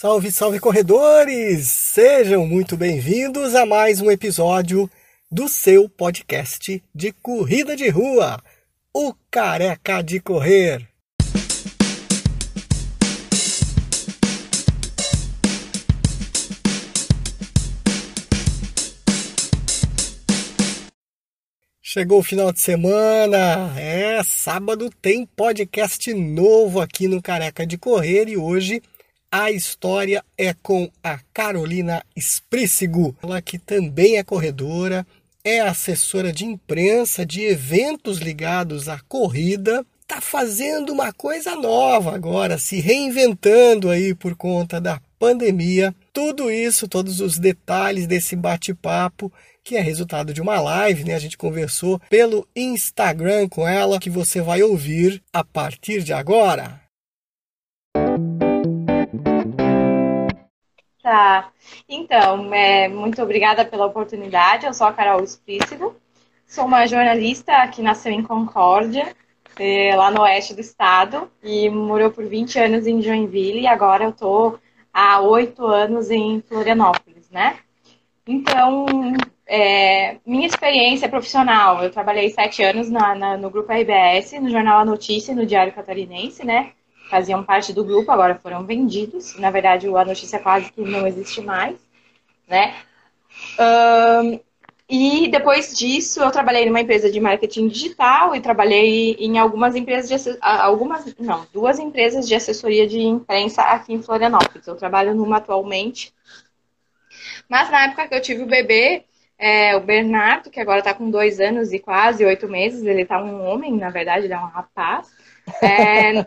Salve, salve corredores! Sejam muito bem-vindos a mais um episódio do seu podcast de corrida de rua, o Careca de Correr. Chegou o final de semana, é sábado tem podcast novo aqui no Careca de Correr e hoje a história é com a Carolina Esprícigo, ela que também é corredora, é assessora de imprensa de eventos ligados à corrida, está fazendo uma coisa nova agora, se reinventando aí por conta da pandemia. Tudo isso, todos os detalhes desse bate-papo que é resultado de uma live, né? A gente conversou pelo Instagram com ela, que você vai ouvir a partir de agora. Tá. Então, é, muito obrigada pela oportunidade. Eu sou a Carol Explícito. Sou uma jornalista que nasceu em Concórdia, é, lá no oeste do estado, e morou por 20 anos em Joinville, e agora eu tô há oito anos em Florianópolis, né? Então, é, minha experiência profissional, eu trabalhei sete anos na, na, no grupo RBS, no jornal A Notícia, no Diário Catarinense, né? Faziam parte do grupo, agora foram vendidos. Na verdade, A Notícia quase que não existe mais, né? Um, e depois disso, eu trabalhei numa empresa de marketing digital e trabalhei em algumas empresas de algumas, não, duas empresas de assessoria de imprensa aqui em Florianópolis. Eu trabalho numa atualmente. Mas na época que eu tive o bebê, é, o Bernardo, que agora está com dois anos e quase oito meses, ele está um homem, na verdade, ele é um rapaz. É,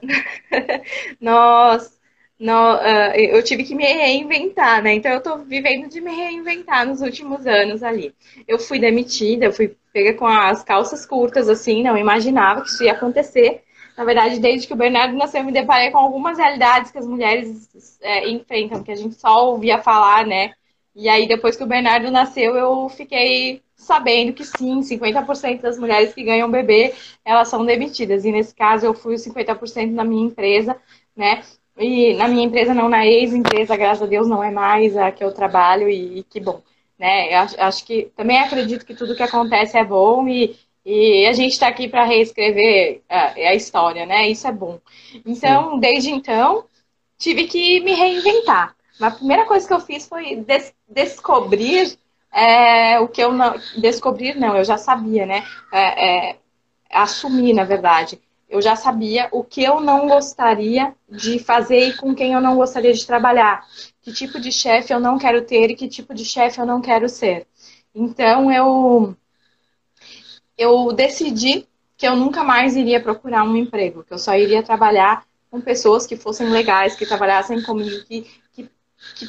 nós, nós, uh, eu tive que me reinventar, né? Então eu estou vivendo de me reinventar nos últimos anos ali. Eu fui demitida, eu fui pega com as calças curtas, assim, não imaginava que isso ia acontecer. Na verdade, desde que o Bernardo nasceu, eu me deparei com algumas realidades que as mulheres é, enfrentam, que a gente só ouvia falar, né? E aí, depois que o Bernardo nasceu, eu fiquei sabendo que sim, 50% das mulheres que ganham bebê, elas são demitidas. E nesse caso, eu fui os 50% na minha empresa, né? E na minha empresa, não na ex-empresa, graças a Deus, não é mais a que eu trabalho e, e que bom. Né? Eu acho, acho, que também acredito que tudo que acontece é bom e, e a gente está aqui para reescrever a, a, história, né? Isso é bom. Então, Sim. desde então, tive que me reinventar. A primeira coisa que eu fiz foi des descobrir é, o que eu não. Descobrir, não, eu já sabia, né? É, é, na verdade. Eu já sabia o que eu não gostaria de fazer e com quem eu não gostaria de trabalhar. Que tipo de chefe eu não quero ter e que tipo de chefe eu não quero ser. Então eu, eu decidi que eu nunca mais iria procurar um emprego, que eu só iria trabalhar com pessoas que fossem legais, que trabalhassem comigo, que que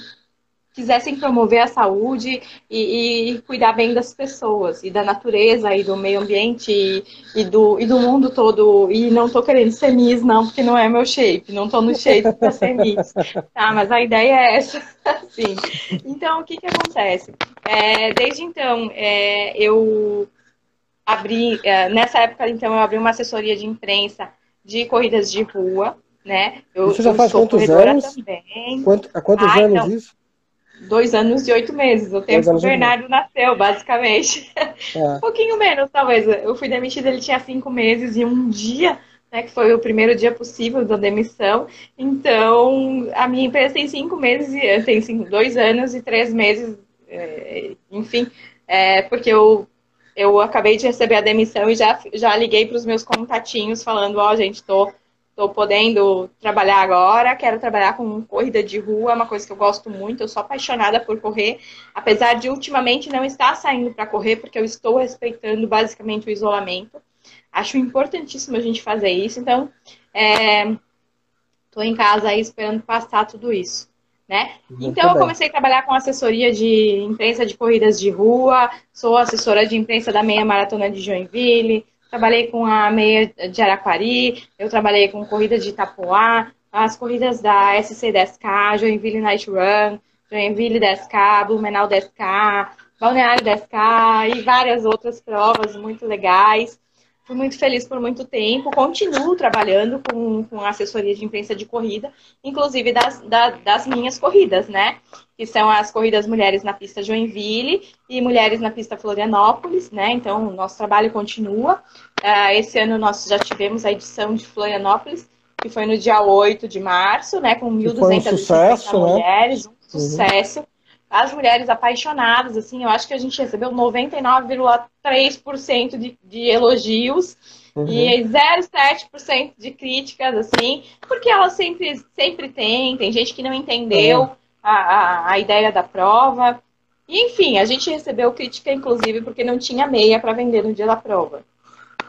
quisessem promover a saúde e, e, cuidar bem das pessoas e da natureza e do meio ambiente e, e, do, e do mundo todo. E não tô querendo ser Miss, não, porque não é meu shape, não tô no shape para ser Miss. Tá, mas a ideia é essa, sim. Então, o que que acontece? É, desde então, é, eu abri, é, nessa época, então, eu abri uma assessoria de imprensa de corridas de rua, né? Eu, Você já faz quantos anos? Também. Quanto, há quantos Ai, anos não. isso? Dois anos e oito meses, o tempo que o Bernardo nasceu, basicamente. É. um pouquinho menos, talvez. Eu fui demitida, ele tinha cinco meses e um dia, né, que foi o primeiro dia possível da demissão. Então, a minha empresa tem cinco meses, tem cinco, dois anos e três meses, é, enfim, é, porque eu eu acabei de receber a demissão e já, já liguei para os meus contatinhos falando, ó, oh, gente, tô Estou podendo trabalhar agora, quero trabalhar com corrida de rua, é uma coisa que eu gosto muito, eu sou apaixonada por correr, apesar de ultimamente não estar saindo para correr, porque eu estou respeitando basicamente o isolamento. Acho importantíssimo a gente fazer isso, então estou é, em casa aí esperando passar tudo isso. Né? Então eu comecei a trabalhar com assessoria de imprensa de corridas de rua, sou assessora de imprensa da meia maratona de Joinville, trabalhei com a meia de Araquari, eu trabalhei com corrida de Itapuá, as corridas da SC10K, Joinville Night Run, Joinville 10K, Blumenau 10K, Balneário 10K e várias outras provas muito legais. Fui muito feliz por muito tempo, continuo trabalhando com, com assessoria de imprensa de corrida, inclusive das, da, das minhas corridas, né? Que são as corridas Mulheres na Pista Joinville e Mulheres na Pista Florianópolis, né? Então, o nosso trabalho continua. Uh, esse ano nós já tivemos a edição de Florianópolis, que foi no dia 8 de março, né? Com 1.250 um né? mulheres, um uhum. As mulheres apaixonadas, assim, eu acho que a gente recebeu 99,3% de, de elogios uhum. e 0,7% de críticas, assim, porque elas sempre, sempre têm, tem gente que não entendeu uhum. a, a, a ideia da prova. E, enfim, a gente recebeu crítica, inclusive, porque não tinha meia para vender no dia da prova.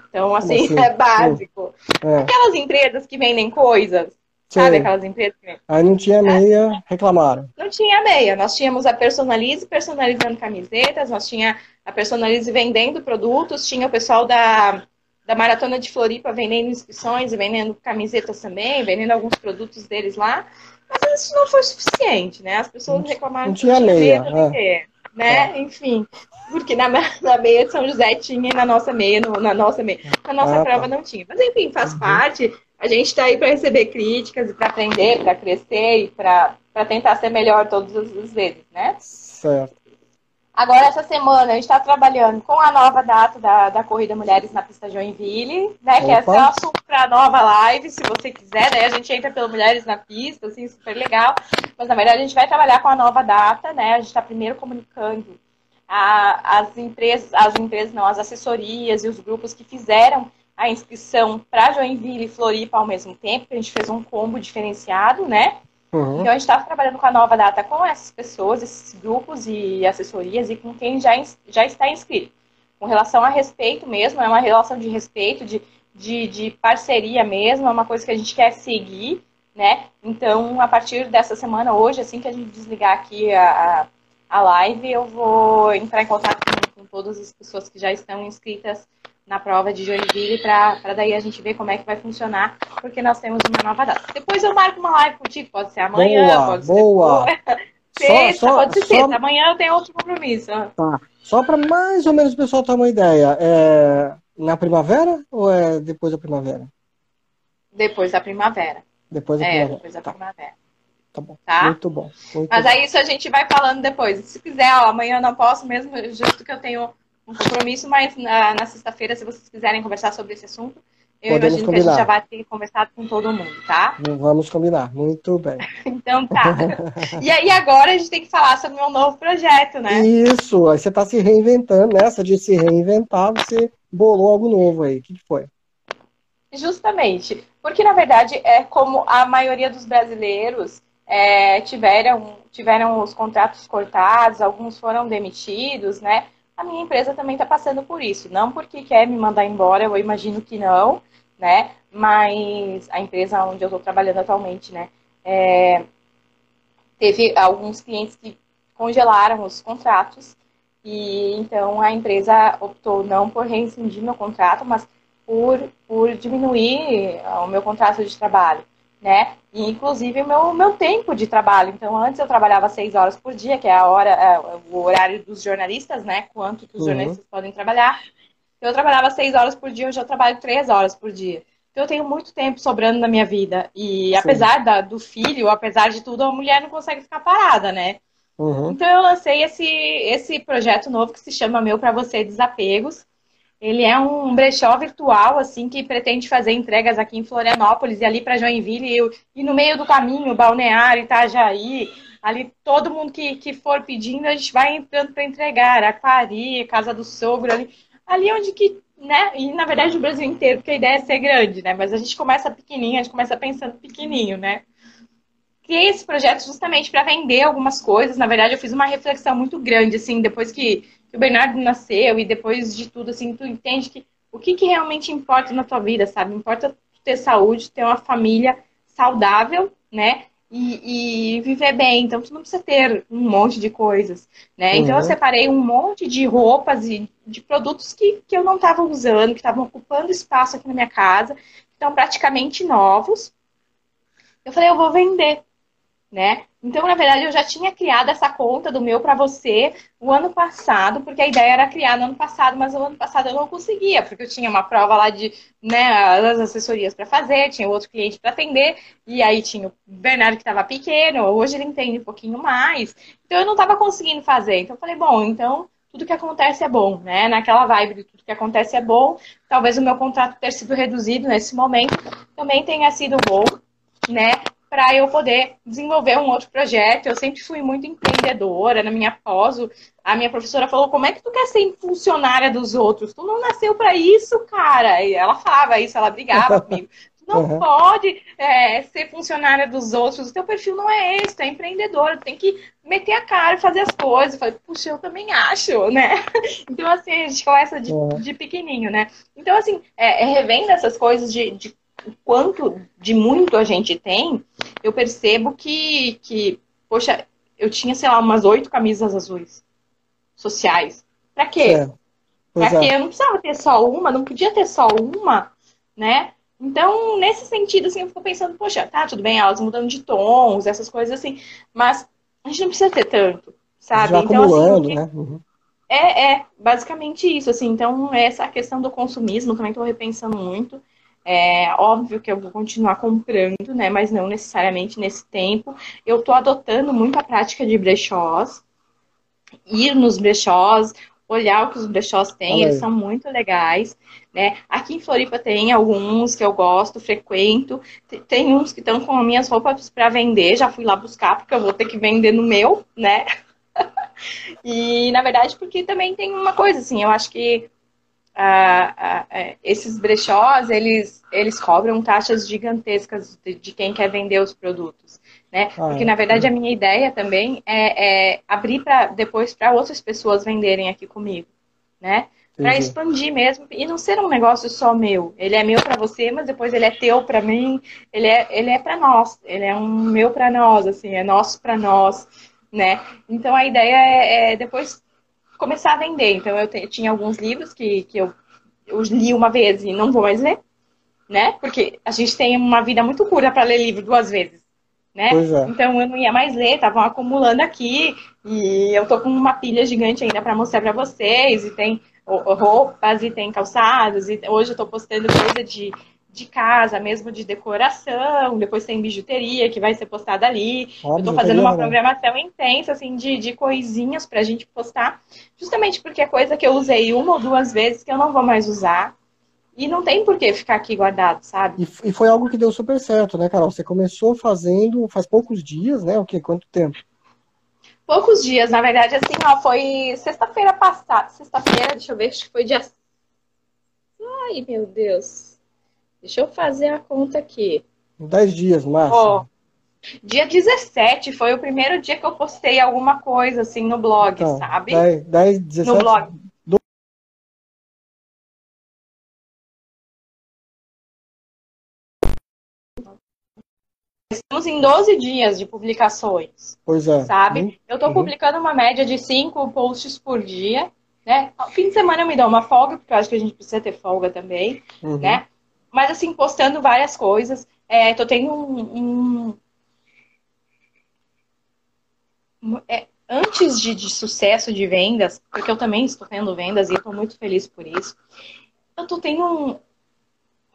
Então, assim, assim? é básico. É. Aquelas empresas que vendem coisas, Sabe aquelas empresas que... Aí não tinha meia, reclamaram. Não tinha meia. Nós tínhamos a Personalize personalizando camisetas, nós tinha a Personalize vendendo produtos, tinha o pessoal da, da Maratona de Floripa vendendo inscrições e vendendo camisetas também, vendendo alguns produtos deles lá. Mas isso não foi suficiente, né? As pessoas não, reclamaram não tinha meia. é. né? É. Enfim, porque na, na meia de São José tinha e na nossa meia, no, na nossa meia, na nossa ah, prova tá. não tinha. Mas enfim, faz uhum. parte a gente está aí para receber críticas e para aprender, para crescer e para tentar ser melhor todas as vezes, né? Certo. Agora, essa semana, a gente está trabalhando com a nova data da, da Corrida Mulheres na Pista Joinville, né? Opa. Que é só assunto para a nova live, se você quiser. Daí a gente entra pelo Mulheres na Pista, assim, super legal. Mas, na verdade, a gente vai trabalhar com a nova data, né? A gente está primeiro comunicando a, as empresas, as empresas não, as assessorias e os grupos que fizeram a inscrição para Joinville e Floripa ao mesmo tempo, que a gente fez um combo diferenciado, né? Uhum. Então a gente está trabalhando com a nova data com essas pessoas, esses grupos e assessorias e com quem já, já está inscrito. Com relação a respeito mesmo, é uma relação de respeito, de, de, de parceria mesmo, é uma coisa que a gente quer seguir, né? Então, a partir dessa semana, hoje, assim que a gente desligar aqui a, a live, eu vou entrar em contato com, com todas as pessoas que já estão inscritas na prova de Joinville para daí a gente ver como é que vai funcionar, porque nós temos uma nova data. Depois eu marco uma live contigo, pode ser amanhã, boa, pode boa. ser sexta, só, pode ser só, sexta. Amanhã eu tenho outro compromisso. Tá. Só para mais ou menos o pessoal ter uma ideia, é na primavera ou é depois da primavera? Depois da primavera. Depois da é, primavera. depois da tá. primavera. Tá bom. Tá? Muito bom. Muito Mas bom. aí isso a gente vai falando depois. Se quiser, ó, amanhã eu não posso mesmo, justo que eu tenho um compromisso, mas na, na sexta-feira, se vocês quiserem conversar sobre esse assunto, eu Podemos imagino combinar. que a gente já vai ter conversado com todo mundo, tá? Vamos combinar, muito bem. então tá. e aí agora a gente tem que falar sobre o meu novo projeto, né? Isso, aí você está se reinventando, nessa de se reinventar, você bolou algo novo aí. O que foi? Justamente, porque na verdade é como a maioria dos brasileiros é, tiveram, tiveram os contratos cortados, alguns foram demitidos, né? A minha empresa também está passando por isso. Não porque quer me mandar embora, eu imagino que não, né? Mas a empresa onde eu estou trabalhando atualmente, né? É, teve alguns clientes que congelaram os contratos e então a empresa optou não por rescindir meu contrato, mas por, por diminuir o meu contrato de trabalho né? E, inclusive, o meu, meu tempo de trabalho. Então, antes eu trabalhava seis horas por dia, que é a hora, é, o horário dos jornalistas, né? Quanto que os uhum. jornalistas podem trabalhar. Eu trabalhava seis horas por dia, hoje eu trabalho três horas por dia. Então, eu tenho muito tempo sobrando na minha vida. E, Sim. apesar da, do filho, apesar de tudo, a mulher não consegue ficar parada, né? Uhum. Então, eu lancei esse, esse projeto novo que se chama Meu para Você Desapegos ele é um brechó virtual, assim, que pretende fazer entregas aqui em Florianópolis e ali para Joinville e, e, no meio do caminho, Balneário, Itajaí, ali todo mundo que, que for pedindo, a gente vai entrando para entregar, Aquari, Casa do Sogro, ali, ali onde que, né, e na verdade o Brasil inteiro, porque a ideia é ser grande, né, mas a gente começa pequenininho, a gente começa pensando pequenininho, né. Criei esse projeto justamente para vender algumas coisas, na verdade eu fiz uma reflexão muito grande, assim, depois que que o Bernardo nasceu e depois de tudo, assim, tu entende que o que, que realmente importa na tua vida, sabe? Importa ter saúde, ter uma família saudável, né? E, e, viver bem. Então, tu não precisa ter um monte de coisas, né? Uhum. Então, eu separei um monte de roupas e de produtos que, que eu não estava usando, que estavam ocupando espaço aqui na minha casa, que estão praticamente novos. Eu falei, eu vou vender, né? Então, na verdade, eu já tinha criado essa conta do meu para você o ano passado, porque a ideia era criar no ano passado, mas o ano passado eu não conseguia, porque eu tinha uma prova lá de, né, as assessorias para fazer, tinha outro cliente para atender, e aí tinha o Bernardo que estava pequeno, hoje ele entende um pouquinho mais, então eu não estava conseguindo fazer. Então eu falei, bom, então tudo que acontece é bom, né? Naquela vibe de tudo que acontece é bom, talvez o meu contrato ter sido reduzido nesse momento também tenha sido bom, né? Para eu poder desenvolver um outro projeto. Eu sempre fui muito empreendedora na minha pós. A minha professora falou: "Como é que tu quer ser funcionária dos outros? Tu não nasceu para isso, cara". E ela falava isso, ela brigava comigo. Tu não uhum. pode é, ser funcionária dos outros. O teu perfil não é esse, tu é empreendedora, tu tem que meter a cara e fazer as coisas. Eu falei, puxa, eu também acho, né? Então, assim, a gente começa de, uhum. de pequenininho, né? Então, assim, é, é revendo essas coisas de, de quanto de muito a gente tem, eu percebo que, que poxa, eu tinha, sei lá, umas oito camisas azuis sociais. Pra quê? É. Pra é. quê? Eu não precisava ter só uma, não podia ter só uma, né? Então, nesse sentido, assim, eu fico pensando, poxa, tá, tudo bem, elas mudando de tons, essas coisas assim, mas a gente não precisa ter tanto, sabe? Já então, acumulando, assim, né? Uhum. É, é, basicamente isso, assim, então essa questão do consumismo também estou repensando muito. É óbvio que eu vou continuar comprando, né? Mas não necessariamente nesse tempo. Eu estou adotando muito a prática de brechós, ir nos brechós, olhar o que os brechós têm, eles são muito legais, né? Aqui em Floripa tem alguns que eu gosto, frequento, tem uns que estão com as minhas roupas para vender, já fui lá buscar porque eu vou ter que vender no meu, né? e na verdade porque também tem uma coisa assim, eu acho que é, esses brechós, eles, eles cobram taxas gigantescas de, de quem quer vender os produtos, né? Ah, Porque, na verdade, a minha ideia também é, é abrir para depois para outras pessoas venderem aqui comigo, né? Para expandir mesmo e não ser um negócio só meu. Ele é meu para você, mas depois ele é teu para mim. Ele é, ele é para nós. Ele é um meu para nós, assim, é nosso para nós, né? Então a ideia é, é depois começar a vender. Então, eu, te, tinha alguns livros que, que eu, eu li uma vez e não vou mais ler, né? Porque a gente tem uma vida muito curta para ler livro duas vezes, né? É. Então, eu não ia mais ler, estavam acumulando aqui e eu tô com uma pilha gigante ainda para mostrar para vocês. E tem roupas e tem calçados. E hoje eu tô postando coisa de de casa, mesmo de decoração, depois tem bijuteria que vai ser postada ali. Óbvio, eu tô fazendo uma programação intensa, assim, de, de coisinhas pra gente postar, justamente porque é coisa que eu usei uma ou duas vezes que eu não vou mais usar. E não tem por que ficar aqui guardado, sabe? E, e foi algo que deu super certo, né, Carol? Você começou fazendo faz poucos dias, né? O quê? Quanto tempo? Poucos dias, na verdade, assim, ó, foi sexta-feira passada. Sexta-feira, deixa eu ver, acho que foi dia. Ai, meu Deus. Deixa eu fazer a conta aqui. Dez dias, máximo. Ó, dia 17 foi o primeiro dia que eu postei alguma coisa, assim, no blog, então, sabe? 10, 10 17... No blog. Do... Estamos em 12 dias de publicações. Pois é. Sabe? Uhum. Eu estou publicando uma média de 5 posts por dia. Né? Fim de semana eu me dou uma folga, porque eu acho que a gente precisa ter folga também, uhum. né? Mas, assim, postando várias coisas. É, tô tendo um. um é, antes de, de, sucesso de vendas, porque eu também estou tendo vendas e estou muito feliz por isso, eu tô tendo um,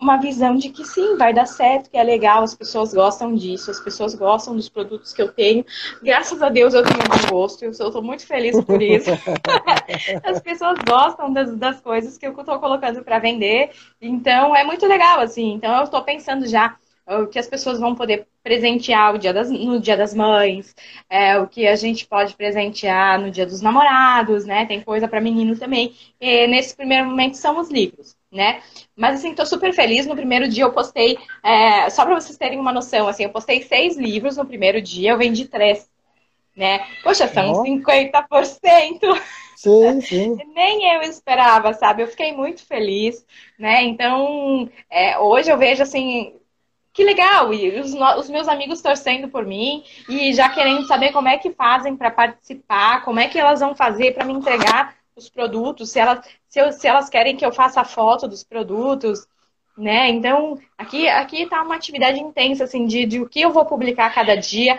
uma visão de que sim, vai dar certo, que é legal, as pessoas gostam disso, as pessoas gostam dos produtos que eu tenho. Graças a Deus eu tenho bom gosto, eu estou muito feliz por isso. as pessoas gostam das, das coisas que eu estou colocando para vender, então é muito legal, assim. Então eu estou pensando já o que as pessoas vão poder presentear dia das, no Dia das Mães, é, o que a gente pode presentear no Dia dos Namorados, né? Tem coisa para menino também. E nesse primeiro momento são os livros, né? Mas assim, tô super feliz. No primeiro dia eu postei, é, só para vocês terem uma noção, assim, eu postei seis livros no primeiro dia, eu vendi três, né? Poxa, são oh. 50%. Sim, sim. Nem eu esperava, sabe? Eu fiquei muito feliz, né? Então, é, hoje eu vejo assim, que legal! E os, os, meus amigos torcendo por mim e já querendo saber como é que fazem para participar, como é que elas vão fazer para me entregar os produtos, se elas, se, eu, se elas querem que eu faça foto dos produtos, né? Então, aqui aqui tá uma atividade intensa, assim, de, de o que eu vou publicar cada dia,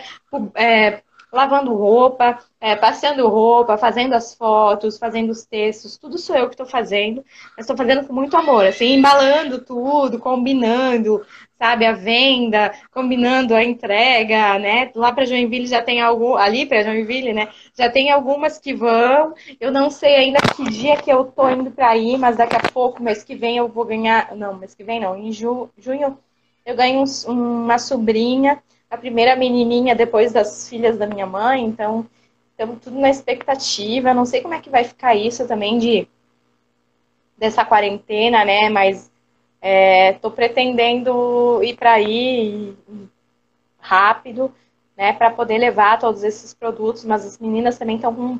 é, lavando roupa, é, passeando roupa, fazendo as fotos, fazendo os textos, tudo sou eu que estou fazendo, mas estou fazendo com muito amor, assim, embalando tudo, combinando, sabe, a venda, combinando a entrega, né? Lá para Joinville já tem algo, ali para Joinville, né? Já tem algumas que vão. Eu não sei ainda que dia que eu tô indo para ir, mas daqui a pouco, mês que vem eu vou ganhar, não, mês que vem não, em ju, junho eu ganho um, uma sobrinha a primeira menininha depois das filhas da minha mãe, então estamos tudo na expectativa. Não sei como é que vai ficar isso também de dessa quarentena, né? Mas estou é, pretendendo ir para aí rápido, né? Para poder levar todos esses produtos, mas as meninas também estão com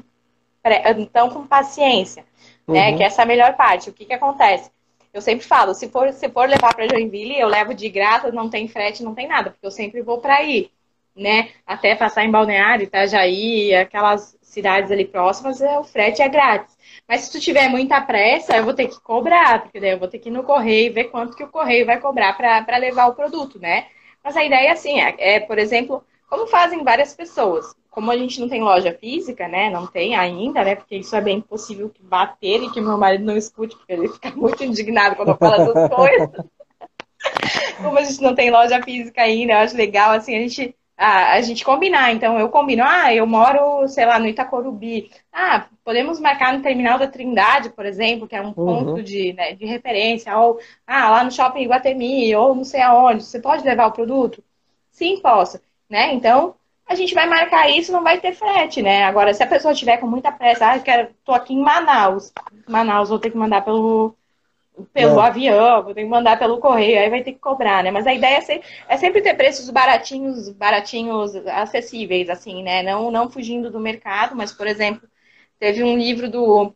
com paciência, né? uhum. né? Que essa é a melhor parte. O que que acontece? Eu sempre falo, se for, se for levar para Joinville, eu levo de graça, não tem frete, não tem nada, porque eu sempre vou para aí, né? Até passar em Balneário, Itajaí, aquelas cidades ali próximas, é, o frete é grátis. Mas se tu tiver muita pressa, eu vou ter que cobrar, porque daí eu vou ter que ir no correio ver quanto que o correio vai cobrar para levar o produto, né? Mas a ideia, assim, é, é, por exemplo, como fazem várias pessoas como a gente não tem loja física, né? Não tem ainda, né? Porque isso é bem possível que bater e que meu marido não escute, porque ele fica muito indignado quando eu falo essas coisas. como a gente não tem loja física ainda, eu acho legal, assim, a gente, a, a gente combinar. Então, eu combino, ah, eu moro, sei lá, no Itacorubi. Ah, podemos marcar no terminal da Trindade, por exemplo, que é um uhum. ponto de, né, de referência. Ou, ah, lá no shopping Iguatemi, ou não sei aonde. Você pode levar o produto? Sim, posso. Né? Então, a gente vai marcar isso, não vai ter frete, né? Agora, se a pessoa tiver com muita pressa, ah, eu quero, tô aqui em Manaus, Manaus, vou ter que mandar pelo, pelo é. avião, vou ter que mandar pelo correio, aí vai ter que cobrar, né? Mas a ideia é, ser, é sempre ter preços baratinhos, baratinhos, acessíveis, assim, né? Não, não fugindo do mercado, mas, por exemplo, teve um livro do,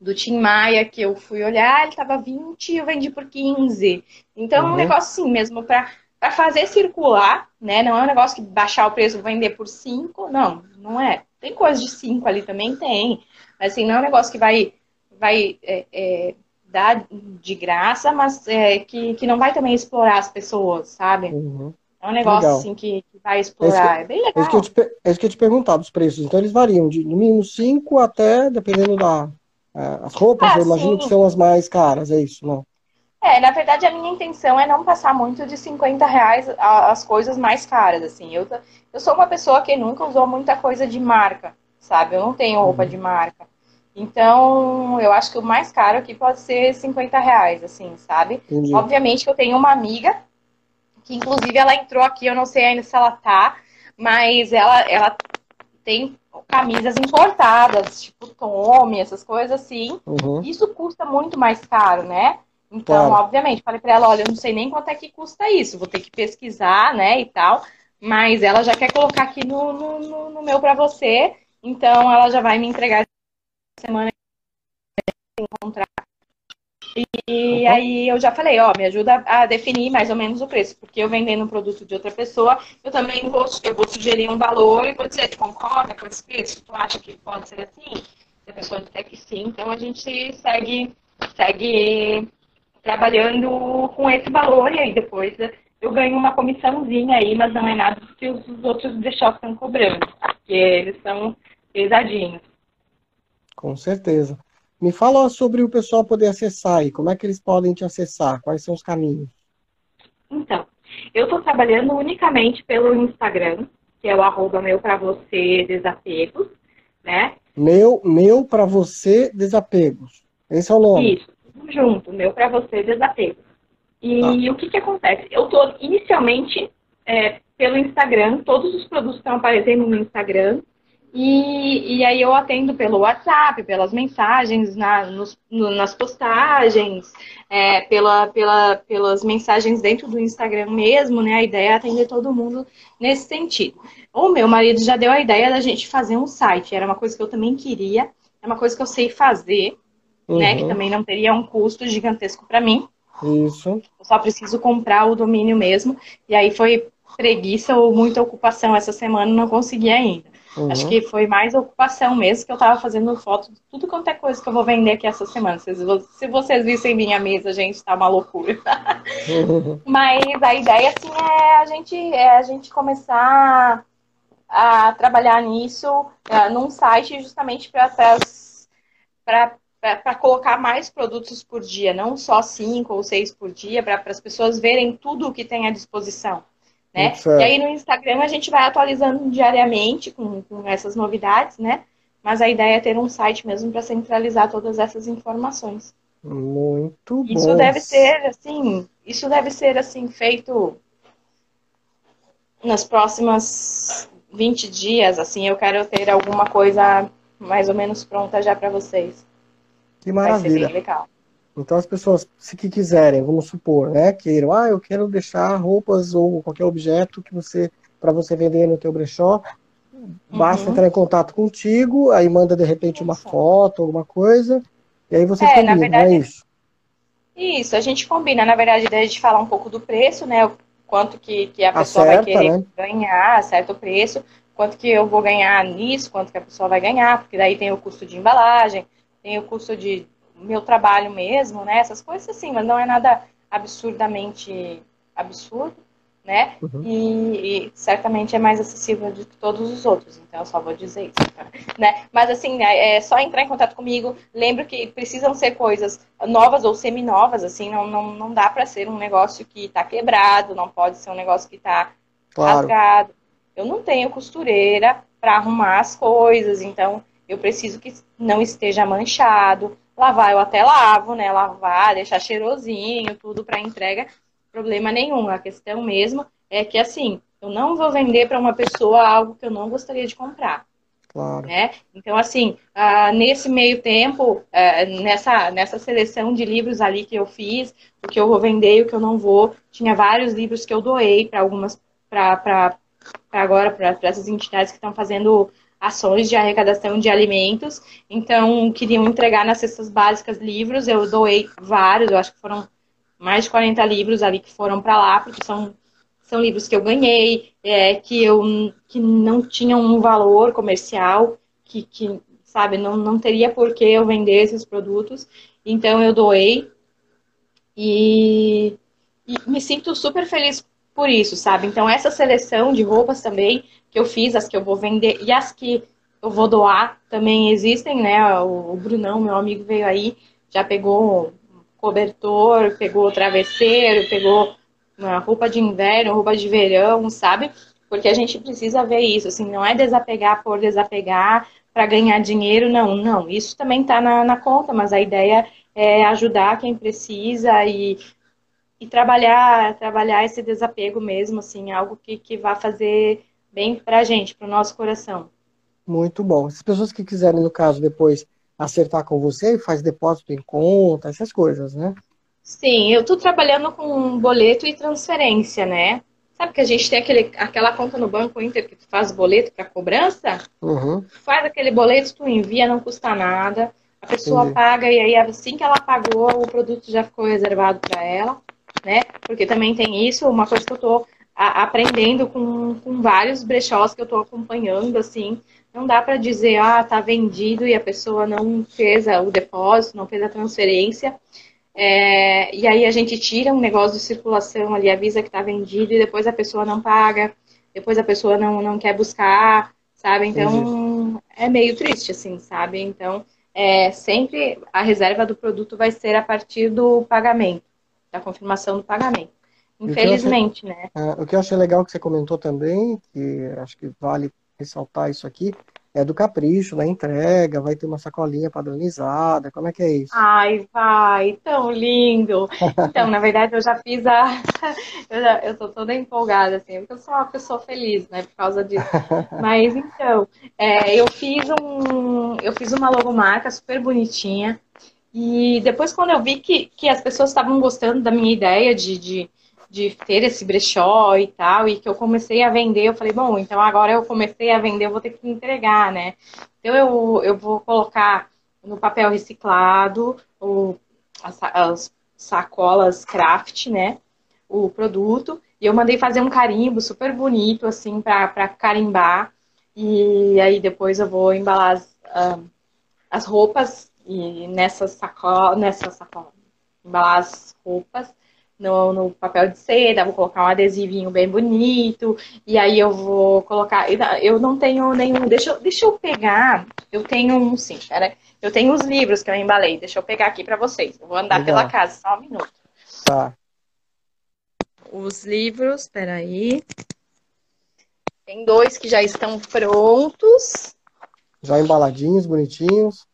do Tim Maia que eu fui olhar, ele tava 20 e eu vendi por 15. Então, uhum. é um negócio assim mesmo, para para fazer circular, né? Não é um negócio que baixar o preço vender por 5, não, não é. Tem coisa de 5 ali também, tem. Mas assim, não é um negócio que vai, vai é, é, dar de graça, mas é, que, que não vai também explorar as pessoas, sabe? Uhum. É um negócio legal. assim que, que, vai explorar. É, é bem legal. É isso, que eu te, é isso que eu te perguntar dos preços. Então eles variam de no mínimo 5 até, dependendo da. É, as roupas, ah, eu imagino sim. que são as mais caras, é isso, não? É, na verdade, a minha intenção é não passar muito de 50 reais as coisas mais caras, assim. Eu, eu sou uma pessoa que nunca usou muita coisa de marca, sabe? Eu não tenho roupa de marca. Então, eu acho que o mais caro aqui pode ser 50 reais, assim, sabe? Entendi. Obviamente que eu tenho uma amiga, que inclusive ela entrou aqui, eu não sei ainda se ela tá, mas ela, ela tem camisas importadas, tipo Tommy, essas coisas assim. Uhum. Isso custa muito mais caro, né? Então, claro. obviamente, falei para ela, olha, eu não sei nem quanto é que custa isso, vou ter que pesquisar, né, e tal. Mas ela já quer colocar aqui no, no, no meu para você, então ela já vai me entregar semana encontrar. E uhum. aí eu já falei, ó, me ajuda a definir mais ou menos o preço, porque eu vendendo um produto de outra pessoa, eu também vou, eu vou sugerir um valor e vou dizer, tu concorda com esse preço? Tu acha que pode ser assim? Se a pessoa disser que sim, então a gente segue, segue trabalhando com esse valor e aí depois eu ganho uma comissãozinha aí, mas não é nada do que os outros shop estão cobrando, porque eles são pesadinhos. Com certeza. Me fala sobre o pessoal poder acessar aí, como é que eles podem te acessar, quais são os caminhos? Então, eu estou trabalhando unicamente pelo Instagram, que é o arroba meu para você desapegos, né? Meu, meu para você desapegos. Esse é o nome. Isso junto, meu para você, desapego. E tá. o que, que acontece? Eu estou inicialmente é, pelo Instagram, todos os produtos estão aparecendo no Instagram, e, e aí eu atendo pelo WhatsApp, pelas mensagens, na, nos, no, nas postagens, é, pela, pela, pelas mensagens dentro do Instagram mesmo, né? A ideia é atender todo mundo nesse sentido. O meu marido já deu a ideia da gente fazer um site, era uma coisa que eu também queria, é uma coisa que eu sei fazer, uhum. né? Que uhum. também não teria um custo gigantesco para mim. Isso. Eu só preciso comprar o domínio mesmo. E aí foi preguiça ou muita ocupação essa semana, não consegui ainda. Uhum. Acho que foi mais ocupação mesmo, que eu tava fazendo foto de tudo quanto é coisa que eu vou vender aqui essa semana. Se, se vocês vissem minha mesa, gente, tá uma loucura. Uhum. Mas a ideia, assim, é a gente, é a gente começar a trabalhar nisso é, num site justamente para colocar mais produtos por dia, não só cinco ou seis por dia, para as pessoas verem tudo o que tem à disposição. Né? E aí no Instagram a gente vai atualizando diariamente com, com essas novidades, né? Mas a ideia é ter um site mesmo para centralizar todas essas informações. Muito bom. Isso deve ser assim, isso deve ser assim feito nas próximas 20 dias, assim, eu quero ter alguma coisa mais ou menos pronta já para vocês. Que maravilha. Então as pessoas, se que quiserem, vamos supor, né, queiram, ah, eu quero deixar roupas ou qualquer objeto que você para você vender no teu brechó, basta uhum. entrar em contato contigo, aí manda de repente uma foto, alguma coisa, e aí você é, combina, verdade, é isso. Isso, a gente combina, na verdade, a gente falar um pouco do preço, né, quanto que, que a pessoa Acerta, vai querer né? ganhar, certo preço, quanto que eu vou ganhar nisso, quanto que a pessoa vai ganhar, porque daí tem o custo de embalagem, tem o custo de meu trabalho mesmo, né? Essas coisas assim, mas não é nada absurdamente absurdo né? Uhum. E, e, certamente é mais acessível do que todos os outros, então eu só vou dizer isso, tá? né? Mas assim, é, é só entrar em contato comigo. Lembro que precisam ser coisas novas ou semi-novas, assim, não, não, não dá para ser um negócio que está quebrado, não pode ser um negócio que está claro. rasgado. Eu não tenho costureira para arrumar as coisas, então eu preciso que não esteja manchado. Lavar eu até lavo, né? Lavar, deixar cheirosinho, tudo para entrega problema nenhum. A questão mesmo é que, assim, eu não vou vender para uma pessoa algo que eu não gostaria de comprar. Claro. Né? Então, assim, uh, nesse meio tempo, uh, nessa, nessa seleção de livros ali que eu fiz, o que eu vou vender e o que eu não vou, tinha vários livros que eu doei para algumas, para agora, para essas entidades que estão fazendo ações de arrecadação de alimentos. Então, queriam entregar nas cestas básicas livros, eu doei vários, eu acho que foram mais de 40 livros ali que foram para lá, porque são, são livros que eu ganhei, é, que eu que não tinham um valor comercial, que, que sabe, não, não teria por que eu vender esses produtos. Então eu doei e, e me sinto super feliz por isso, sabe? Então essa seleção de roupas também que eu fiz, as que eu vou vender e as que eu vou doar também existem, né? O, o Brunão, meu amigo, veio aí, já pegou cobertor, pegou travesseiro, pegou roupa de inverno, roupa de verão, sabe? Porque a gente precisa ver isso, assim, não é desapegar por desapegar para ganhar dinheiro, não, não. Isso também está na, na conta, mas a ideia é ajudar quem precisa e, e trabalhar, trabalhar esse desapego mesmo, assim, algo que, que vá fazer bem para a gente, para o nosso coração. Muito bom. As pessoas que quiserem, no caso, depois acertar com você, faz depósito em conta, essas coisas, né? Sim, eu estou trabalhando com boleto e transferência, né? Sabe que a gente tem aquele, aquela conta no Banco Inter que tu faz boleto para cobrança? Uhum. Faz aquele boleto, tu envia, não custa nada. A pessoa Entendi. paga e aí assim que ela pagou, o produto já ficou reservado para ela, né? Porque também tem isso, uma coisa que eu estou aprendendo com, com vários brechós que eu estou acompanhando, assim, não dá para dizer, ah, tá vendido e a pessoa não fez o depósito, não fez a transferência. É, e aí a gente tira um negócio de circulação ali, avisa que está vendido e depois a pessoa não paga, depois a pessoa não, não quer buscar, sabe? Então é meio triste, assim, sabe? Então é, sempre a reserva do produto vai ser a partir do pagamento, da confirmação do pagamento. Infelizmente, achei, né? É, o que eu achei legal que você comentou também, que acho que vale ressaltar isso aqui, é do capricho, da entrega, vai ter uma sacolinha padronizada, como é que é isso? Ai, vai, tão lindo! Então, na verdade, eu já fiz a... eu, já, eu tô toda empolgada, assim, porque eu sou uma pessoa feliz, né, por causa disso. Mas, então, é, eu fiz um... eu fiz uma logomarca super bonitinha, e depois quando eu vi que, que as pessoas estavam gostando da minha ideia de, de de ter esse brechó e tal, e que eu comecei a vender, eu falei, bom, então agora eu comecei a vender, eu vou ter que entregar, né? Então eu, eu vou colocar no papel reciclado, o, as, as sacolas craft, né? O produto, e eu mandei fazer um carimbo super bonito, assim, para carimbar. E aí depois eu vou embalar as, uh, as roupas e nessa sacola, nessa sacola, embalar as roupas no, no, papel de seda, vou colocar um adesivinho bem bonito, e aí eu vou colocar. Eu não tenho nenhum. Deixa eu, deixa eu pegar. Eu tenho um sim, pera. Eu tenho os livros que eu embalei. Deixa eu pegar aqui para vocês. Eu vou andar Legal. pela casa, só um minuto. Tá. Os livros, peraí. Tem dois que já estão prontos. Já embaladinhos, bonitinhos.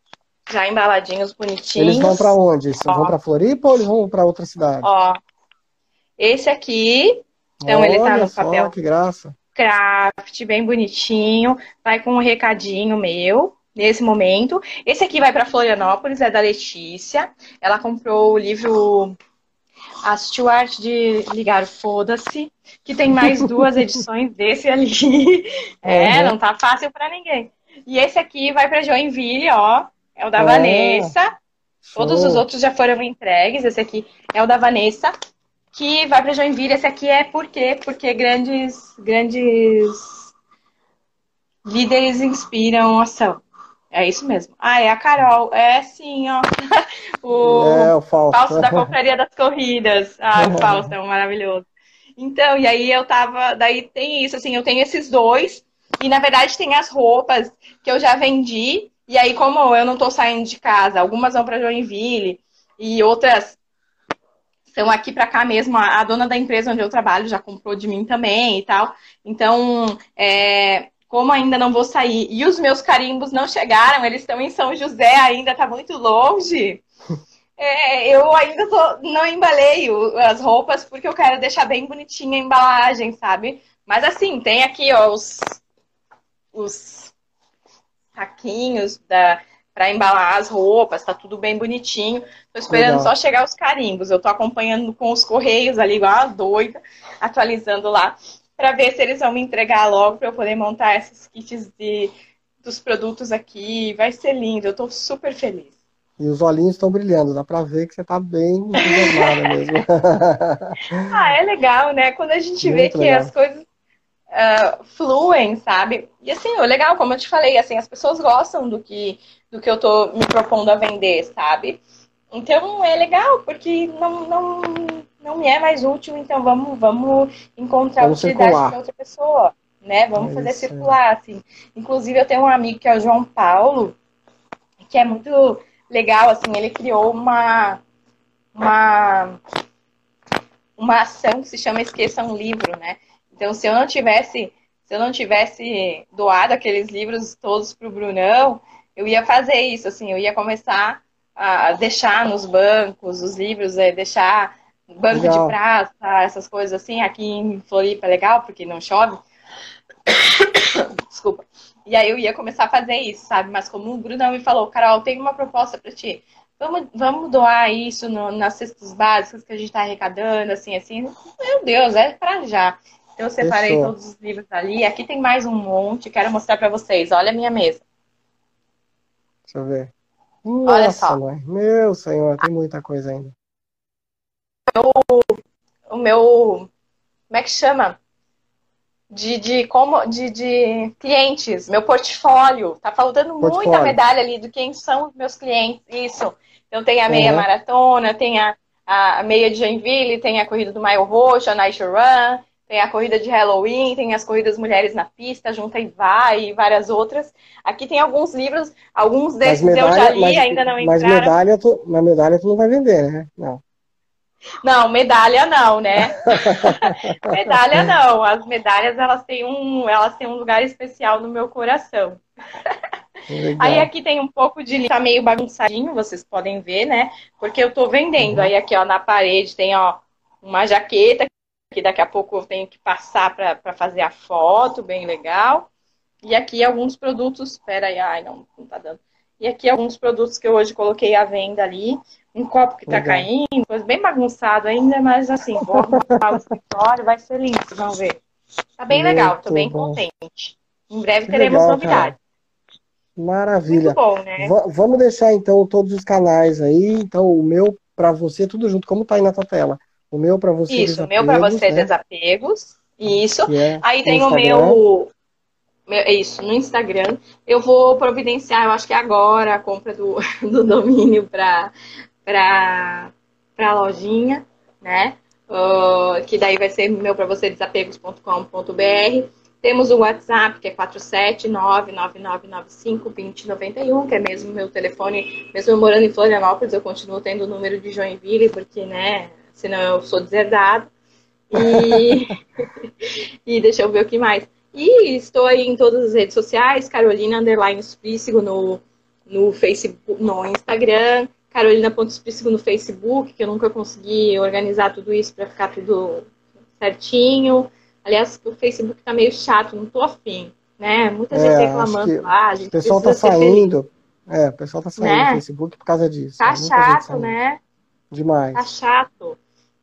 Já embaladinhos, bonitinhos. Eles vão para onde? Eles vão para Floripa ou eles vão para outra cidade? Ó, esse aqui, então Olha ele tá no só, papel. Que graça. Craft, bem bonitinho. Vai com um recadinho meu nesse momento. Esse aqui vai para Florianópolis, é da Letícia. Ela comprou o livro A Stuart de Ligar Foda-se, que tem mais duas edições desse ali. É, uhum. não tá fácil para ninguém. E esse aqui vai para Joinville, ó. É o da Vanessa. Todos os outros já foram entregues. Esse aqui é o da Vanessa que vai para Joinville. Esse aqui é por quê? Porque grandes, grandes líderes inspiram ação. É isso mesmo. Ah, é a Carol. É sim, ó. o, é, o Fausto. Fausto da Confraria das Corridas. Ah, o Fausto é um maravilhoso. Então, e aí eu tava. Daí tem isso, assim, eu tenho esses dois. E na verdade tem as roupas que eu já vendi. E aí, como eu não tô saindo de casa, algumas vão para Joinville e outras então, aqui para cá mesmo, a, dona da empresa onde eu trabalho já comprou de mim também e tal. Então, é, como ainda não vou sair e os meus carimbos não chegaram, eles estão em São José ainda, tá muito longe. É, eu ainda tô, não embalei as roupas porque eu quero deixar bem bonitinha a embalagem, sabe? Mas assim, tem aqui ó, os, os saquinhos da, para embalar as roupas, tá tudo bem bonitinho. Tô esperando Legal. só chegar os carimbos. Eu tô acompanhando com os correios ali, igual a doida, atualizando lá, para ver se eles vão me entregar logo para eu poder montar esses kits de, dos produtos aqui. Vai ser lindo, eu tô super feliz. E os olhinhos estão brilhando, dá pra ver que você tá bem entusiasmada mesmo. ah, é legal, né? Quando a gente Muito vê que legal. as coisas uh, fluem, sabe? E assim, o legal, como eu te falei, assim, as pessoas gostam do que, do que eu tô me propondo a vender, sabe? Então é legal, porque não, não, não me é mais útil, então vamos, vamos encontrar vamos utilidade para outra pessoa, né? Vamos é fazer isso, circular, assim. Inclusive, eu tenho um amigo que é o João Paulo, que é muito legal, assim, ele criou uma, uma, uma ação que se chama Esqueça um Livro, né? Então, se eu não tivesse, se eu não tivesse doado aqueles livros todos para o Brunão, eu ia fazer isso, assim, eu ia começar a deixar nos bancos os livros, é, deixar banco legal. de praça, essas coisas assim. Aqui em Floripa é legal, porque não chove. Desculpa. E aí eu ia começar a fazer isso, sabe? Mas como o Brunão me falou, Carol, tem uma proposta para ti. Vamos, vamos doar isso no, nas cestas básicas que a gente está arrecadando, assim, assim. Meu Deus, é para já. Eu separei Fechou. todos os livros ali. Aqui tem mais um monte. Quero mostrar para vocês. Olha a minha mesa. Deixa eu ver. Nossa, Olha só. Mãe. Meu senhor, tem muita coisa ainda. O, o meu. Como é que chama? De, de, como, de, de clientes, meu portfólio. Tá faltando portfólio. muita medalha ali de quem são os meus clientes. Isso. Então tem a meia uhum. maratona, tem a, a meia de Joinville, tem a corrida do Maio Roxo, a Night Run, tem a corrida de Halloween, tem as corridas Mulheres na Pista, Junta e Vai e várias outras. Aqui tem alguns livros, alguns desses medalha, eu já li, mas, ainda não entraram. Mas medalha, tu, mas medalha tu não vai vender, né? Não. Não, medalha não, né? medalha não. As medalhas elas têm um, elas têm um lugar especial no meu coração. Legal. Aí aqui tem um pouco de tá meio bagunçadinho, vocês podem ver, né? Porque eu tô vendendo. Uhum. Aí aqui, ó, na parede tem, ó, uma jaqueta que daqui a pouco eu tenho que passar para fazer a foto, bem legal. E aqui alguns produtos, espera aí, ai, não, não tá dando. E aqui alguns produtos que eu hoje coloquei à venda ali. Um copo que tá legal. caindo, coisa bem bagunçado ainda, mas assim, vou arrumar o escritório, vai ser lindo, vocês vão ver. Tá bem Muito legal, tô bem bom. contente. Em breve que teremos legal, novidades. Maravilha. Muito bom, né? V vamos deixar então todos os canais aí. Então, o meu para você, tudo junto, como tá aí na tua tela. O meu para você Isso, o meu para você né? desapegos. Isso. É aí tem o meu É isso, no Instagram. Eu vou providenciar, eu acho que agora, a compra do, do domínio para a lojinha, né? Uh, que daí vai ser meu para você desapegos.com.br. Temos o WhatsApp, que é 47999952091, que é mesmo meu telefone, mesmo eu morando em Florianópolis, eu continuo tendo o número de Joinville, porque, né, senão eu sou deserdado. E, e deixa eu ver o que mais. E estou aí em todas as redes sociais, Carolina Underline Sprícigo no, no Facebook, no Instagram, Carolina.sprícigo no Facebook, que eu nunca consegui organizar tudo isso para ficar tudo certinho. Aliás, o Facebook tá meio chato, não tô afim, né? Muita é, gente reclamando lá. o pessoal tá saindo. É, o pessoal tá saindo né? do Facebook por causa disso. Tá chato, né? Demais. Tá chato.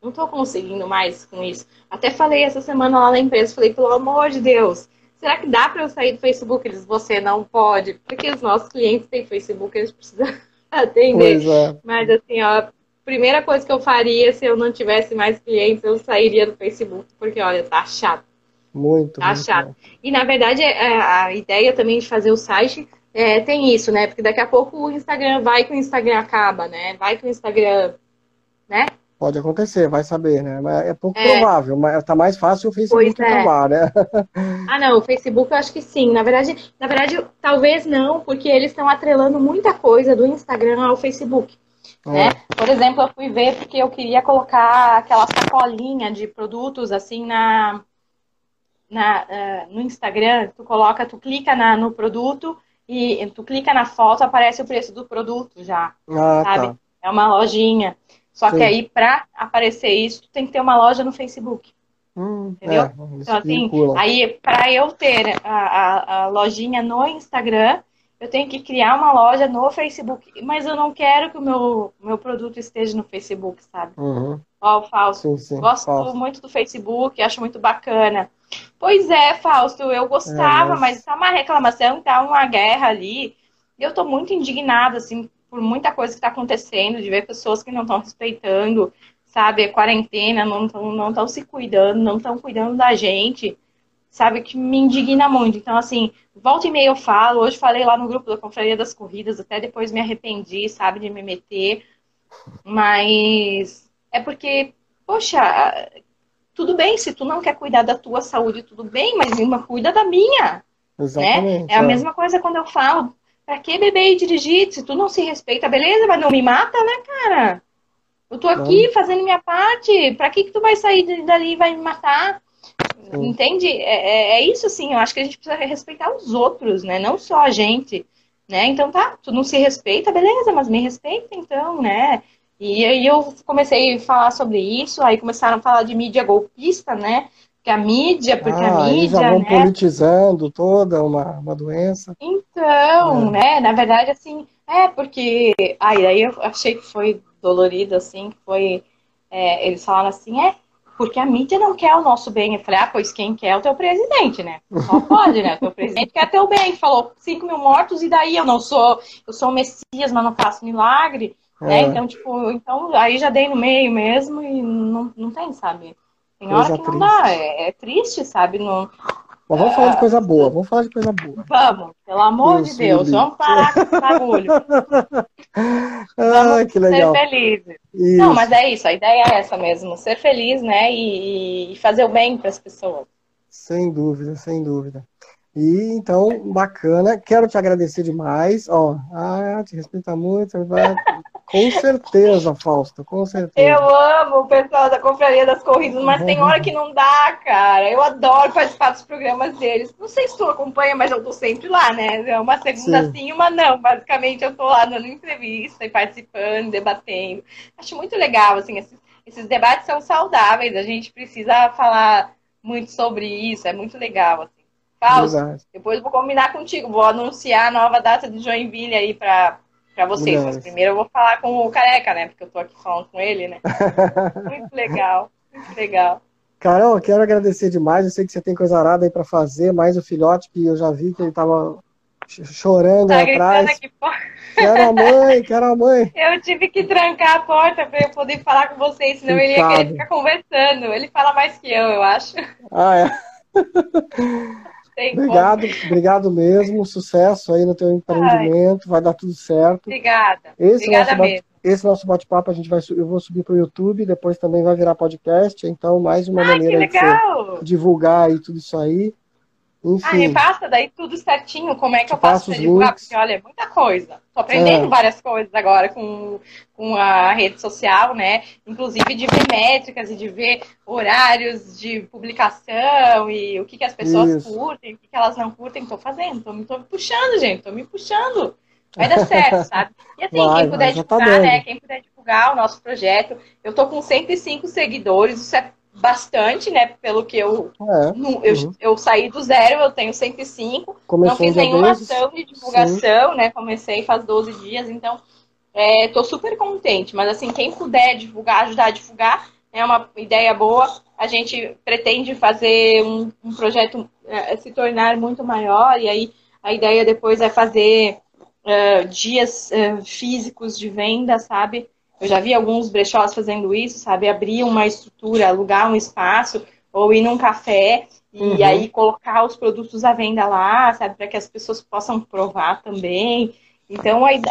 Não tô conseguindo mais com isso. Até falei essa semana lá na empresa, falei, pelo amor de Deus, será que dá para eu sair do Facebook? Eles, você não pode, porque os nossos clientes têm Facebook, eles precisam atender. É. Mas assim, ó, primeira coisa que eu faria se eu não tivesse mais clientes, eu sairia do Facebook, porque olha, tá chato. Muito. Tá muito chato. Bom. E na verdade, é, a ideia também de fazer o site é, tem isso, né? Porque daqui a pouco o Instagram vai que o Instagram acaba, né? Vai que o Instagram, né? Pode acontecer, vai saber, né? É pouco é. provável, mas tá mais fácil o Facebook é. acabar, né? ah, não, o Facebook eu acho que sim. Na verdade, na verdade, talvez não, porque eles estão atrelando muita coisa do Instagram ao Facebook. Né? Por exemplo, eu fui ver porque eu queria colocar aquela sacolinha de produtos assim na, na uh, no Instagram. Tu coloca, tu clica na, no produto e tu clica na foto, aparece o preço do produto já, ah, sabe? Tá. É uma lojinha. Só Sim. que aí, para aparecer isso, tu tem que ter uma loja no Facebook. Hum, entendeu? É, então, assim, aí, para eu ter a, a, a lojinha no Instagram, eu tenho que criar uma loja no Facebook, mas eu não quero que o meu, meu produto esteja no Facebook, sabe? Uhum. Ó, Fausto, sim, sim, Gosto Fausto. muito do Facebook, acho muito bacana. Pois é, Fausto, eu gostava, é, mas... mas tá uma reclamação, tá uma guerra ali. Eu tô muito indignada, assim, por muita coisa que tá acontecendo, de ver pessoas que não estão respeitando, sabe, a quarentena, não estão não tão se cuidando, não estão cuidando da gente sabe, que me indigna muito. Então, assim, volta e meia eu falo, hoje falei lá no grupo da Confraria das Corridas, até depois me arrependi, sabe, de me meter, mas é porque, poxa, tudo bem, se tu não quer cuidar da tua saúde, tudo bem, mas uma cuida da minha. Exatamente. Né? É a é. mesma coisa quando eu falo, pra que beber e dirigir? Se tu não se respeita, beleza, mas não me mata, né, cara? Eu tô aqui não. fazendo minha parte, pra que que tu vai sair dali e vai me matar? Sim. Entende? É, é, é, isso, assim, eu acho que a gente precisa respeitar os outros, né? Não só a gente, né? Então tá, tu não se respeita, beleza, mas me respeita então, né? E aí eu comecei a falar sobre isso, aí começaram a falar de mídia golpista, né? Que a mídia, porque ah, a mídia. já vão né? politizando toda uma, uma doença. Então, é. né? Na verdade, assim, é porque. Aí, aí eu achei que foi dolorido, assim, que foi. É, eles falaram assim, é, porque a mídia não quer o nosso bem. Eu falei, ah, pois quem quer é o teu presidente, né? Só pode, né? O teu presidente quer teu bem. Falou 5 mil mortos e daí eu não sou, eu sou o Messias, mas não faço milagre. Né? É. Né? Então, tipo, então aí já dei no meio mesmo e não, não tem, sabe? Tem hora que não dá, é, é, triste, sabe? Não, mas vamos falar de coisa boa, vamos falar de coisa boa. Vamos, pelo amor Deus de Deus, vamos parar com esse bagulho. ah, que legal. Ser felizes. Isso. Não, mas é isso, a ideia é essa mesmo, ser feliz, né? E, e fazer o bem para as pessoas. Sem dúvida, sem dúvida. E então, bacana. Quero te agradecer demais. Ó, ah, te respeita muito. Com certeza, Fausto, com certeza. Eu amo o pessoal da Confraria das Corridas, mas tem hora que não dá, cara. Eu adoro participar dos programas deles. Não sei se tu acompanha, mas eu tô sempre lá, né? É uma segunda sim, sim uma não. Basicamente, eu tô lá dando entrevista e participando, debatendo. Acho muito legal, assim, esses, esses debates são saudáveis. A gente precisa falar muito sobre isso, é muito legal, assim. Fausto, depois vou combinar contigo, vou anunciar a nova data de Joinville aí para para vocês. Mas primeiro eu vou falar com o Careca, né? Porque eu tô aqui falando com ele, né? muito legal, muito legal. Carol, quero agradecer demais. Eu sei que você tem coisa arada aí para fazer, mais o filhote que eu já vi que ele tava chorando tá atrás. Aqui, quero a mãe, quero a mãe. Eu tive que trancar a porta para eu poder falar com vocês, senão ele ia querer ficar conversando. Ele fala mais que eu, eu acho. Ah, é. obrigado, obrigado mesmo. Sucesso aí no teu empreendimento. Ai. Vai dar tudo certo. Obrigada. Esse obrigada mesmo. Esse nosso bate-papo a gente vai, eu vou subir para o YouTube, depois também vai virar podcast. Então, mais uma Ai, maneira de divulgar aí tudo isso aí. Enfim. Ah, me passa daí tudo certinho, como é que eu faço para divulgar, links. porque olha, é muita coisa. Tô aprendendo é. várias coisas agora com, com a rede social, né? Inclusive de ver métricas e de ver horários de publicação e o que, que as pessoas Isso. curtem, o que, que elas não curtem. Tô fazendo, tô, tô me puxando, gente, tô me puxando. Vai dar certo, sabe? E assim, vai, quem puder tá divulgar, tá né? Quem puder divulgar o nosso projeto, eu tô com 105 seguidores, isso é bastante, né? Pelo que eu, é, eu, uhum. eu, saí do zero, eu tenho 105. Começou não fiz nenhuma ação de divulgação, Sim. né? Comecei faz 12 dias, então é, tô super contente. Mas assim, quem puder divulgar, ajudar a divulgar, é uma ideia boa. A gente pretende fazer um, um projeto é, se tornar muito maior, e aí a ideia depois é fazer uh, dias uh, físicos de venda, sabe? Eu já vi alguns brechós fazendo isso, sabe? Abrir uma estrutura, alugar um espaço, ou ir num café e uhum. aí colocar os produtos à venda lá, sabe? Para que as pessoas possam provar também. Então, aí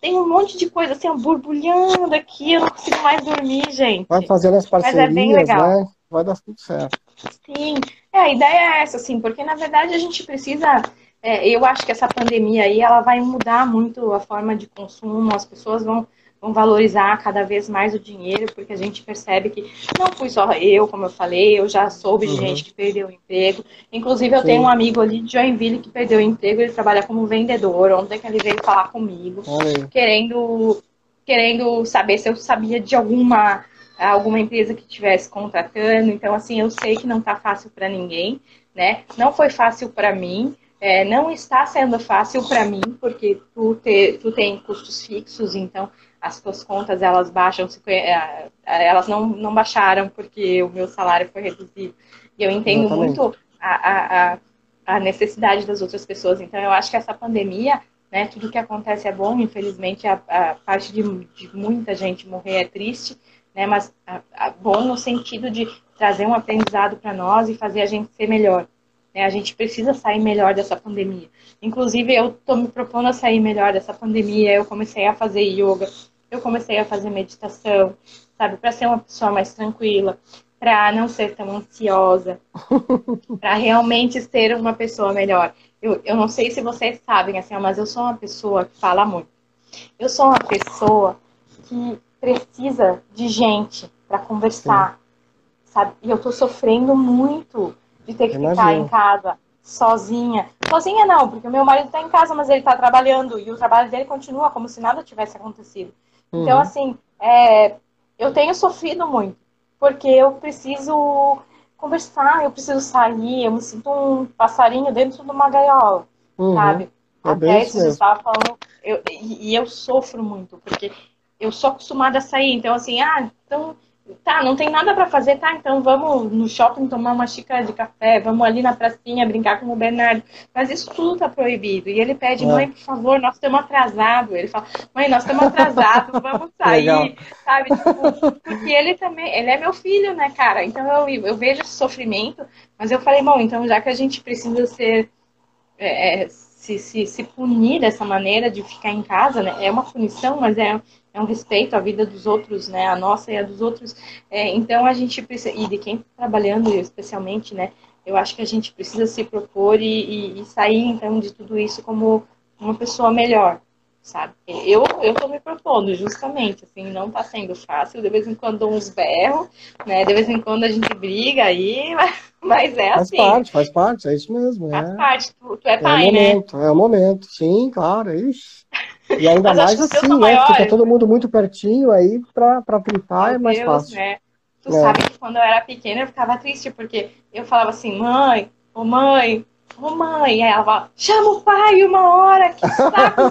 tem um monte de coisa assim, borbulhando aqui, eu não consigo mais dormir, gente. Vai fazendo as parcerias, Mas é bem legal. né? Vai dar tudo certo. Sim, é, a ideia é essa, assim, porque na verdade a gente precisa é, eu acho que essa pandemia aí, ela vai mudar muito a forma de consumo, as pessoas vão, vão valorizar cada vez mais o dinheiro, porque a gente percebe que não fui só eu, como eu falei, eu já soube uhum. de gente que perdeu o emprego. Inclusive, eu Sim. tenho um amigo ali de Joinville que perdeu o emprego, ele trabalha como vendedor. Ontem que ele veio falar comigo, querendo, querendo saber se eu sabia de alguma alguma empresa que estivesse contratando. Então, assim, eu sei que não está fácil para ninguém, né? Não foi fácil para mim, é, não está sendo fácil para mim, porque tu, te, tu tem custos fixos, então as tuas contas elas baixam, é, é, elas não, não baixaram porque o meu salário foi reduzido. E eu entendo Exatamente. muito a, a, a necessidade das outras pessoas. Então eu acho que essa pandemia, né, tudo que acontece é bom, infelizmente a, a parte de, de, muita gente morrer é triste, né, mas a bom no sentido de trazer um aprendizado para nós e fazer a gente ser melhor. Né? A gente precisa sair melhor dessa pandemia. Inclusive, eu estou me propondo a sair melhor dessa pandemia. Eu comecei a fazer yoga, eu comecei a fazer meditação, sabe, para ser uma pessoa mais tranquila, para não ser tão ansiosa, para realmente ser uma pessoa melhor. Eu, eu não sei se vocês sabem, assim, mas eu sou uma pessoa que fala muito. Eu sou uma pessoa que precisa de gente para conversar, Sim. sabe? E eu tô sofrendo muito de ter que Imagina. ficar em casa sozinha. Sozinha não, porque o meu marido está em casa, mas ele está trabalhando e o trabalho dele continua como se nada tivesse acontecido. Então, uhum. Então, assim, é, eu tenho sofrido muito, porque eu preciso conversar, eu preciso sair, eu me sinto um passarinho dentro de uma gaiola, uhum. sabe? É Até isso eu estava falando, eu, e, e eu sofro muito, porque eu sou acostumada a sair, então assim, ah, então Tá, não tem nada para fazer, tá? Então vamos no shopping tomar uma xícara de café, vamos ali na pracinha brincar com o Bernardo. Mas isso tudo tá proibido. E ele pede, é. mãe, por favor, nós estamos atrasados. Ele fala, mãe, nós estamos atrasados, vamos sair, Legal. sabe? Tipo, porque ele também, ele é meu filho, né, cara? Então eu, eu vejo esse sofrimento, mas eu falei, bom, então já que a gente precisa ser. É, é se, se, se punir dessa maneira de ficar em casa, né? É uma punição, mas é, é um respeito à vida dos outros, né? A nossa e a dos outros. É, então a gente precisa, e de quem está trabalhando especialmente, né? Eu acho que a gente precisa se propor e, e, e sair então de tudo isso como uma pessoa melhor, sabe? Eu eu tô me propondo justamente, assim, não está sendo fácil. De vez em quando dou uns berros, né? De vez em quando a gente briga aí, mas é assim. Faz parte, faz parte, é isso mesmo. Faz é. parte. Tu, tu é, é pai, é né? Momento, é o momento, sim, claro, ixi. E ainda mais assim, né? Maior, Fica todo mundo muito pertinho aí pra, pra fritar é mais Deus, fácil. Né? Tu é. sabe que quando eu era pequena eu ficava triste, porque eu falava assim, mãe, ô oh, mãe, ô oh, mãe, aí ela fala, chama o pai uma hora, que saco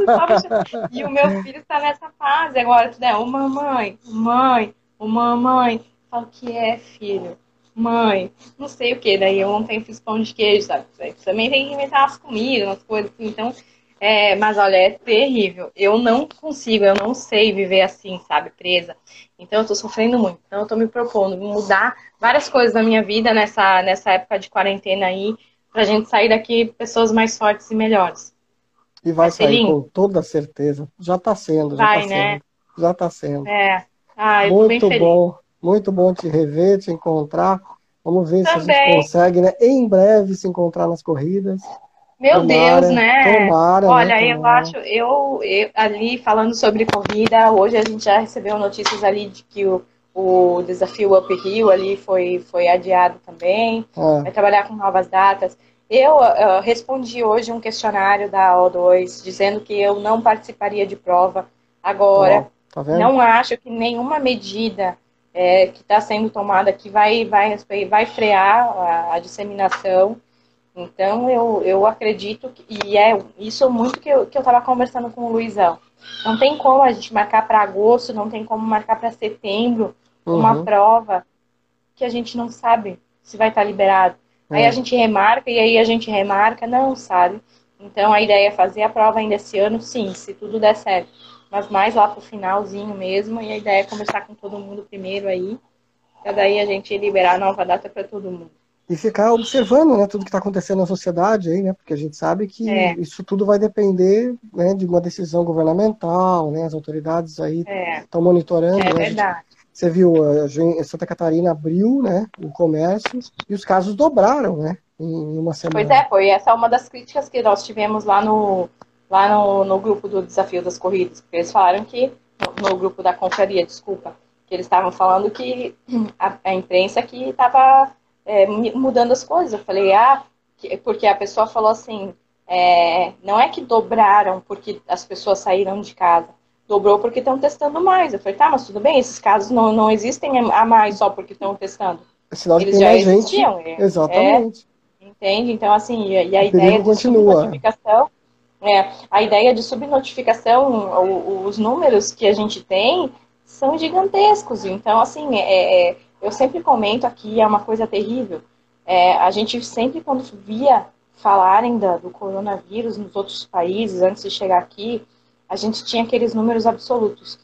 E o meu filho está nessa fase agora, tu é, ô mamãe, mãe, ô mamãe. Fala, o que é, filho? Mãe, não sei o que, daí eu ontem fiz pão de queijo, sabe? Também tem que inventar as comidas, umas coisas assim, então é, mas olha, é terrível. Eu não consigo, eu não sei viver assim, sabe, presa. Então eu tô sofrendo muito. Então eu tô me propondo mudar várias coisas na minha vida nessa, nessa época de quarentena aí, pra gente sair daqui pessoas mais fortes e melhores. E vai, vai sair com toda certeza. Já está sendo, já vai, tá né? sendo. Já está sendo. É. Ah, muito bom, muito bom te rever, te encontrar. Vamos ver Também. se a gente consegue, né? Em breve se encontrar nas corridas. Meu tomara, Deus, né? Tomara, né? Olha, né? eu acho, eu, eu ali falando sobre corrida, hoje a gente já recebeu notícias ali de que o, o desafio Up Hill ali foi, foi adiado também. É. Vai trabalhar com novas datas. Eu uh, respondi hoje um questionário da O2 dizendo que eu não participaria de prova agora. Tá não acho que nenhuma medida é, que está sendo tomada aqui vai, vai, vai frear a, a disseminação. Então, eu, eu acredito, que, e é isso muito que eu estava que eu conversando com o Luizão. Não tem como a gente marcar para agosto, não tem como marcar para setembro uhum. uma prova que a gente não sabe se vai estar tá liberado. É. Aí a gente remarca e aí a gente remarca, não sabe. Então a ideia é fazer a prova ainda esse ano, sim, se tudo der certo. Mas mais lá pro finalzinho mesmo, e a ideia é conversar com todo mundo primeiro aí, para daí a gente liberar a nova data para todo mundo e ficar observando né, tudo que está acontecendo na sociedade aí, né? Porque a gente sabe que é. isso tudo vai depender né, de uma decisão governamental, né? As autoridades aí estão é. monitorando. É né, verdade. Gente, você viu, a Santa Catarina abriu né, o comércio e os casos dobraram, né? Em uma semana. Pois é, foi essa é uma das críticas que nós tivemos lá no, lá no, no grupo do Desafio das Corridas, porque eles falaram que, no, no grupo da confraria, desculpa, que eles estavam falando que a, a imprensa que estava é, mudando as coisas. Eu falei, ah, porque a pessoa falou assim, é, não é que dobraram porque as pessoas saíram de casa, dobrou porque estão testando mais. Eu falei, tá, mas tudo bem, esses casos não, não existem a mais só porque estão testando. É sinal Eles já existiam. Gente. É, Exatamente. É, entende? Então, assim, e, e a ideia de continua. subnotificação, é, a ideia de subnotificação, os números que a gente tem são gigantescos. Então, assim, é, é eu sempre comento aqui, é uma coisa terrível. É, a gente sempre, quando via falarem da, do coronavírus nos outros países, antes de chegar aqui, a gente tinha aqueles números absolutos.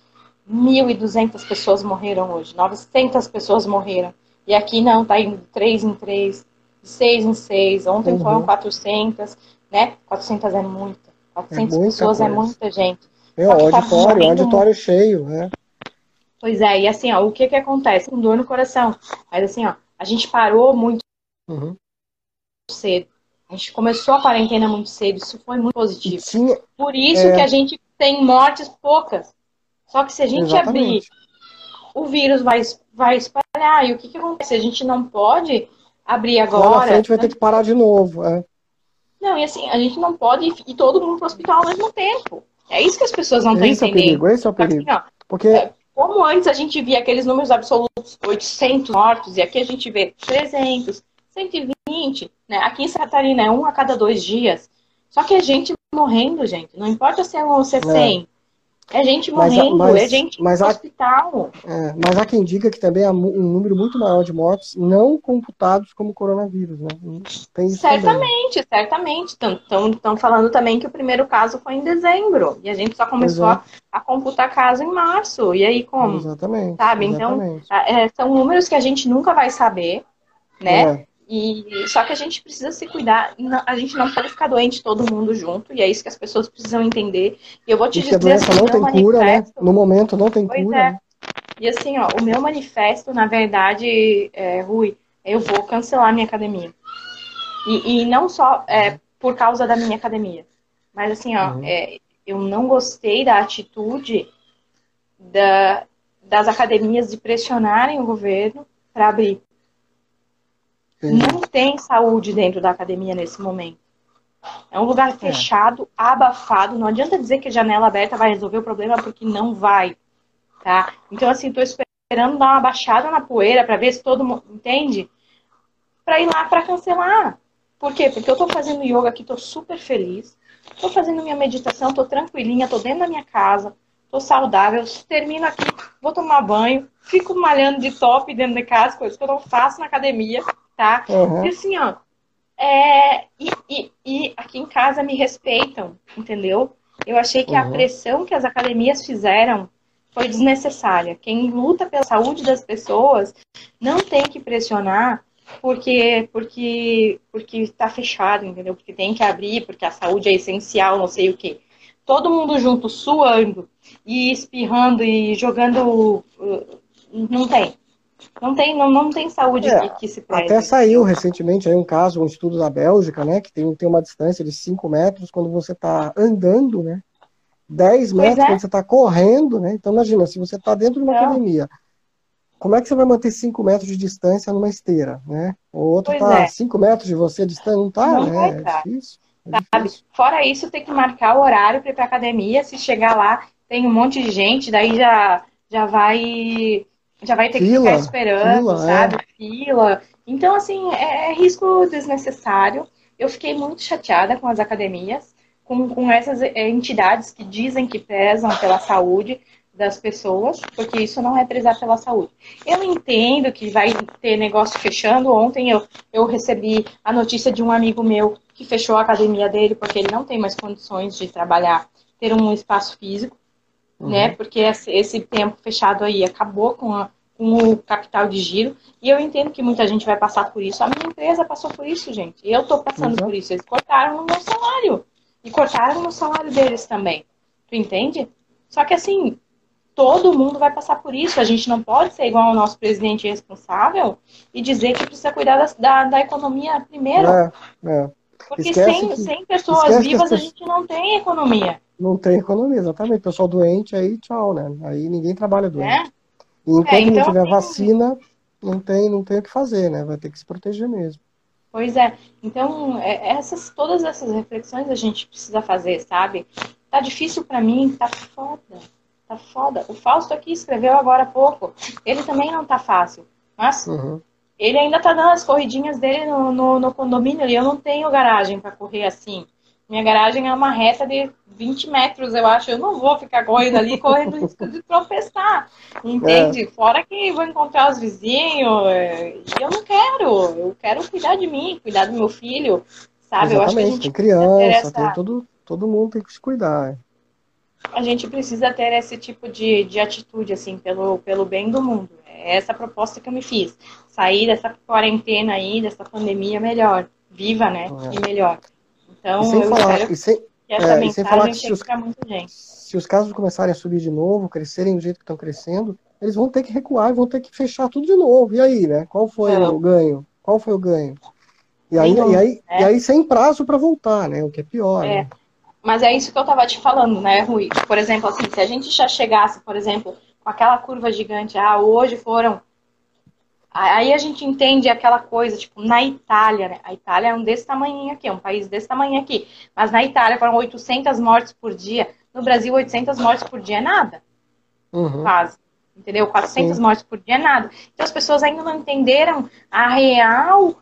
1.200 pessoas morreram hoje, 900 pessoas morreram. E aqui não, tá indo de 3 em 3, de 6 em 6. Ontem uhum. foram 400, né? 400 é muita. 400 é pessoas é coisa. é muita gente. É, o auditório, tá auditório cheio, né? Pois é, e assim, ó, o que que acontece? Com dor no coração. Mas assim, ó, a gente parou muito uhum. cedo. A gente começou a quarentena muito cedo, isso foi muito positivo. Sim, Por isso é... que a gente tem mortes poucas. Só que se a gente Exatamente. abrir, o vírus vai, vai espalhar. E o que, que acontece? A gente não pode abrir agora. Lá na frente vai ter que parar de novo. É. Não, e assim, a gente não pode ir todo mundo para o hospital ao mesmo tempo. É isso que as pessoas não estão entendendo. É o perigo, esse é o perigo. Assim, ó, Porque é, como antes a gente via aqueles números absolutos, 800 mortos, e aqui a gente vê 300, 120, né? Aqui em Santa Catarina é um a cada dois dias. Só que é gente morrendo, gente. Não importa se é um ou se é 100. É. É gente morrendo, mas, mas, é gente mas no há, hospital. É, mas há quem diga que também há um número muito maior de mortos não computados como coronavírus, né? certamente, também. certamente. Estão falando também que o primeiro caso foi em dezembro. E a gente só começou a, a, computar caso em março. E aí como? Exatamente. Sabe? Então, exatamente. Então, é, são números que a gente nunca vai saber, né? É. E só que a gente precisa se cuidar, a gente não pode ficar doente todo mundo junto, e é isso que as pessoas precisam entender. E eu vou te dizer a doença assim, não tem cura, né? No momento não tem pois cura. É. Né? E assim, ó, o meu manifesto, na verdade, é, Rui, eu vou cancelar minha academia. E, e não só é, por causa da minha academia, mas assim, ó, uhum. é, eu não gostei da atitude da, das academias de pressionarem o governo para abrir. Não tem saúde dentro da academia nesse momento. É um lugar é. fechado, é. abafado. Não adianta dizer que a janela aberta vai resolver o problema, porque não vai. Tá? Então, assim, tô esperando dar uma baixada na poeira para ver se todo mundo. Entende? Para ir lá para cancelar. Por quê? Porque eu tô fazendo yoga aqui, tô super feliz. Tô fazendo minha meditação, tô tranquilinha, tô dentro da minha casa, tô saudável. Termino aqui, vou tomar banho, fico malhando de top dentro de casa, coisas que eu não faço na academia tá? Uhum. E assim, ó, é, e, e, e, aqui em casa me respeitam, entendeu? Eu achei que uhum. a pressão que as academias fizeram foi desnecessária. Quem luta pela saúde das pessoas não tem que pressionar porque porque porque está fechado, entendeu? Porque tem que abrir, porque a saúde é essencial, não sei o quê. Todo mundo junto, suando e espirrando e jogando, uh, não tem. Não tem, não, não tem saúde é, que, que, se preze. Até saiu recentemente aí um caso, um estudo da Bélgica, né? Que tem, tem uma distância de 5 metros quando você está andando, né? 10 metros é. quando você está correndo, né? Então imagina, se você está dentro de uma não. academia, como é que você vai manter 5 metros de distância numa esteira, né? O outro está 5 é. metros de você distante, não está, né? É difícil. É sabe? Fora isso, tem que marcar o horário para ir para academia. Se chegar lá, tem um monte de gente, daí já, já vai já vai ter fila, que ficar esperando, fila, sabe? É. Fila. Então, assim, é, é, risco desnecessário. Eu fiquei muito chateada com as academias, com, com essas é, entidades que dizem que prezam pela saúde das pessoas, porque isso não é prezar pela saúde. Eu entendo que vai ter negócio fechando. Ontem eu, eu recebi a notícia de um amigo meu que fechou a academia dele porque ele não tem mais condições de trabalhar, ter um espaço físico uhum. né? Porque esse tempo fechado aí acabou com, a, com o capital de giro. E eu entendo que muita gente vai passar por isso. A minha empresa passou por isso, gente. Eu estou passando uhum. por isso. Eles cortaram no meu salário. E cortaram no salário deles também. Tu entende? Só que assim, todo mundo vai passar por isso. A gente não pode ser igual ao nosso presidente responsável e dizer que precisa cuidar da, da, da economia primeiro. É, é. Porque sem, que, sem pessoas vivas pessoas... a gente não tem economia. Não tem economia, exatamente. Pessoal doente, aí tchau, né? Aí ninguém trabalha doente. É? E enquanto é, então, não tiver vacina, não tem, não tem o que fazer, né? Vai ter que se proteger mesmo. Pois é. Então, é, essas, todas essas reflexões a gente precisa fazer, sabe? Tá difícil para mim, tá foda. Tá foda. O Fausto aqui escreveu agora há pouco. Ele também não tá fácil. Mas uhum. ele ainda tá dando as corridinhas dele no, no, no condomínio e eu não tenho garagem para correr assim. Minha garagem é uma reta de 20 metros, eu acho. Eu não vou ficar correndo ali, correndo risco de tropeçar. Entende? É. Fora que vou encontrar os vizinhos. É, e eu não quero. Eu quero cuidar de mim, cuidar do meu filho. Sabe? Exatamente. Eu acho que a gente tem criança, essa... tem todo, todo mundo tem que se cuidar. A gente precisa ter esse tipo de, de atitude, assim, pelo, pelo bem do mundo. É essa a proposta que eu me fiz. Sair dessa quarentena aí, dessa pandemia melhor. Viva, né? É. E melhor. Então, sem eu falar, espero sem, é, mensagem falar que se os. Se os casos começarem a subir de novo, crescerem do jeito que estão crescendo, eles vão ter que recuar e vão ter que fechar tudo de novo. E aí, né? Qual foi o ganho? Qual foi o ganho? E aí, e aí, é. e aí sem prazo para voltar, né? O que é pior. É. Né? Mas é isso que eu estava te falando, né, Rui? Por exemplo, assim, se a gente já chegasse, por exemplo, com aquela curva gigante, ah, hoje foram Aí a gente entende aquela coisa, tipo, na Itália, né? A Itália é um desse tamanho aqui, é um país desse tamanho aqui. Mas na Itália foram 800 mortes por dia. No Brasil, 800 mortes por dia é nada. Uhum. Quase. Entendeu? 400 Sim. mortes por dia é nada. Então as pessoas ainda não entenderam a real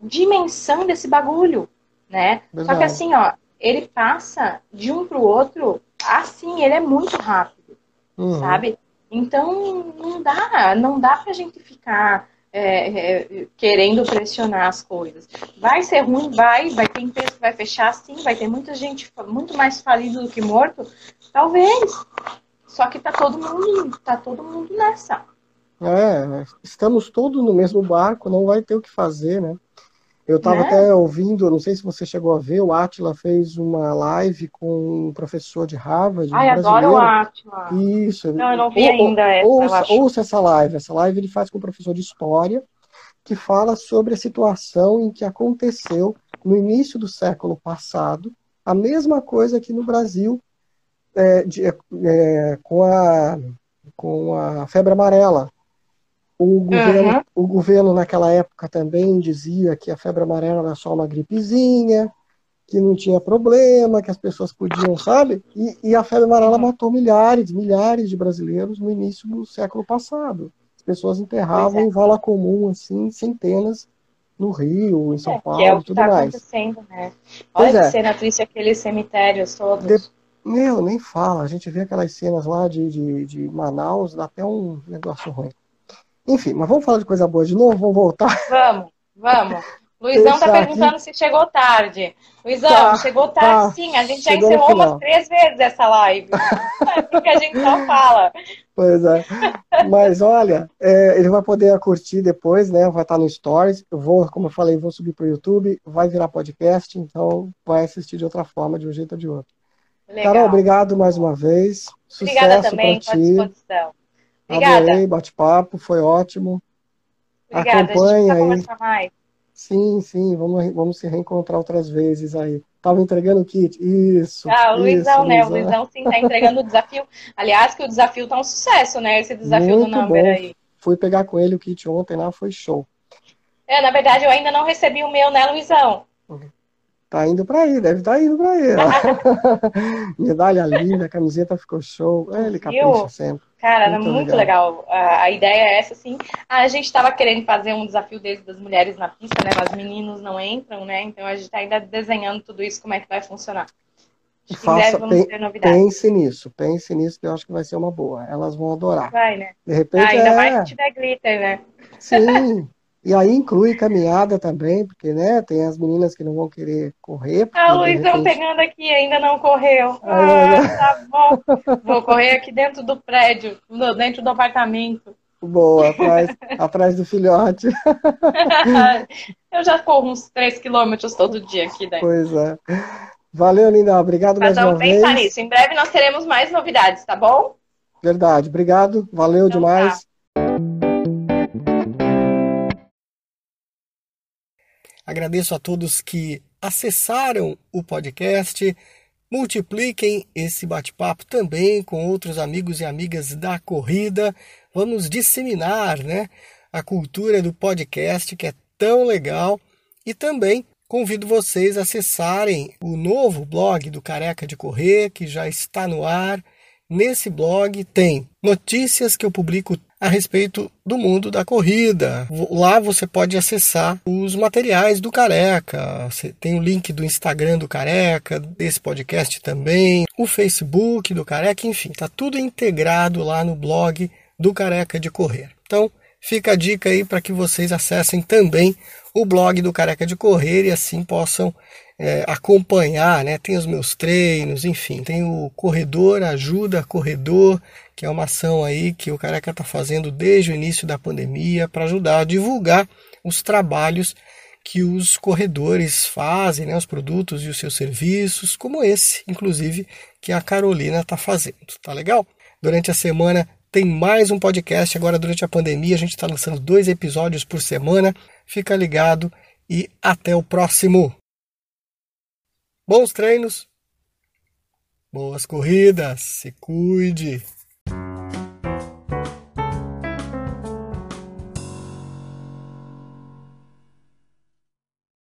dimensão desse bagulho, né? Verdade. Só que assim, ó, ele passa de um pro outro, assim, ele é muito rápido, uhum. sabe? Então, não dá, não dá pra gente ficar é, é, querendo pressionar as coisas. Vai ser ruim, vai, vai ter empresa que vai fechar sim, vai ter muita gente muito mais falido do que morto, talvez. Só que tá todo mundo, tá todo mundo nessa. É, estamos todos no mesmo barco, não vai ter o que fazer, né? Eu estava né? até ouvindo, não sei se você chegou a ver, o Atila fez uma live com um professor de Harvard. Ai, um adoro o Atila. Isso. Não, eu não vi ou, ainda essa. Ouça, ouça essa live. Essa live ele faz com um professor de história que fala sobre a situação em que aconteceu no início do século passado, a mesma coisa aqui no Brasil é, de, é, com, a, com a febre amarela. O governo, uhum. o governo naquela época também dizia que a febre amarela era só uma gripezinha, que não tinha problema, que as pessoas podiam, sabe? E, e a febre amarela uhum. matou milhares, milhares de brasileiros no início do século passado. As pessoas enterravam é. em vala comum, assim, centenas no Rio, em São é, Paulo, que é o que tudo tá mais. acontecendo, né? Olha pois que é. cena triste aqueles cemitérios todos. De... Meu, nem fala. A gente vê aquelas cenas lá de, de, de Manaus, dá até um negócio ruim. Enfim, mas vamos falar de coisa boa de novo? Vamos voltar? Vamos, vamos. Luizão tá perguntando aqui. se chegou tarde. Luizão, tá, chegou tarde tá. sim. A gente já chegou encerrou umas três vezes essa live. é porque a gente só fala. Pois é. Mas olha, é, ele vai poder curtir depois, né? Vai estar no Stories. Eu vou, como eu falei, vou subir para o YouTube, vai virar podcast, então vai assistir de outra forma, de um jeito ou de outro. Legal. Carol, obrigado mais uma vez. Obrigada Sucesso também, ti. disposição. Obrigada. Adorei, bate-papo, foi ótimo. Obrigada, Acompanha a gente aí. mais. Sim, sim, vamos, vamos se reencontrar outras vezes aí. Tava entregando o kit, isso. Ah, o Luizão, isso, né? Luizão. O Luizão sim tá entregando o desafio. Aliás, que o desafio tá um sucesso, né? Esse desafio Muito do Number bom. aí. Fui pegar com ele o kit ontem lá, foi show. É, na verdade, eu ainda não recebi o meu, né, Luizão? Tá indo para aí, deve estar tá indo para aí. Medalha linda, a camiseta ficou show. É, ele capricha sempre. Cara, era muito, muito legal. legal. A, a, ideia é essa, assim. A gente estava querendo fazer um desafio desse das mulheres na pista, né? Mas meninos não entram, né? Então a gente está ainda desenhando tudo isso, como é que vai funcionar. Faça, pense nisso, pense nisso, que eu acho que vai ser uma boa. Elas vão adorar. Vai, né? De repente. Ah, ainda é... mais se tiver glitter, né? Sim. E aí inclui caminhada também, porque né, tem as meninas que não vão querer correr. Ah, o Luizão repente... pegando aqui, ainda não correu. Ah, ah tá bom. Vou correr aqui dentro do prédio, dentro do apartamento. Boa, atrás, atrás do filhote. Eu já corro uns 3 quilômetros todo dia aqui daí. Pois é. Valeu, Linda. Obrigado Mas mais uma vez. pensar nisso. Em breve nós teremos mais novidades, tá bom? Verdade. Obrigado. Valeu então, demais. Tá. Agradeço a todos que acessaram o podcast. Multipliquem esse bate-papo também com outros amigos e amigas da corrida. Vamos disseminar né, a cultura do podcast, que é tão legal. E também convido vocês a acessarem o novo blog do Careca de Correr, que já está no ar. Nesse blog tem notícias que eu publico a respeito do mundo da corrida. Lá você pode acessar os materiais do Careca. Você tem o link do Instagram do Careca, desse podcast também, o Facebook do Careca, enfim, tá tudo integrado lá no blog do Careca de Correr. Então, fica a dica aí para que vocês acessem também o blog do Careca de Correr e assim possam é, acompanhar, né? Tem os meus treinos, enfim, tem o Corredor Ajuda Corredor, que é uma ação aí que o Careca está fazendo desde o início da pandemia para ajudar a divulgar os trabalhos que os corredores fazem, né, os produtos e os seus serviços, como esse, inclusive, que a Carolina está fazendo. Tá legal? Durante a semana tem mais um podcast. Agora, durante a pandemia, a gente está lançando dois episódios por semana. Fica ligado e até o próximo. Bons treinos, boas corridas, se cuide.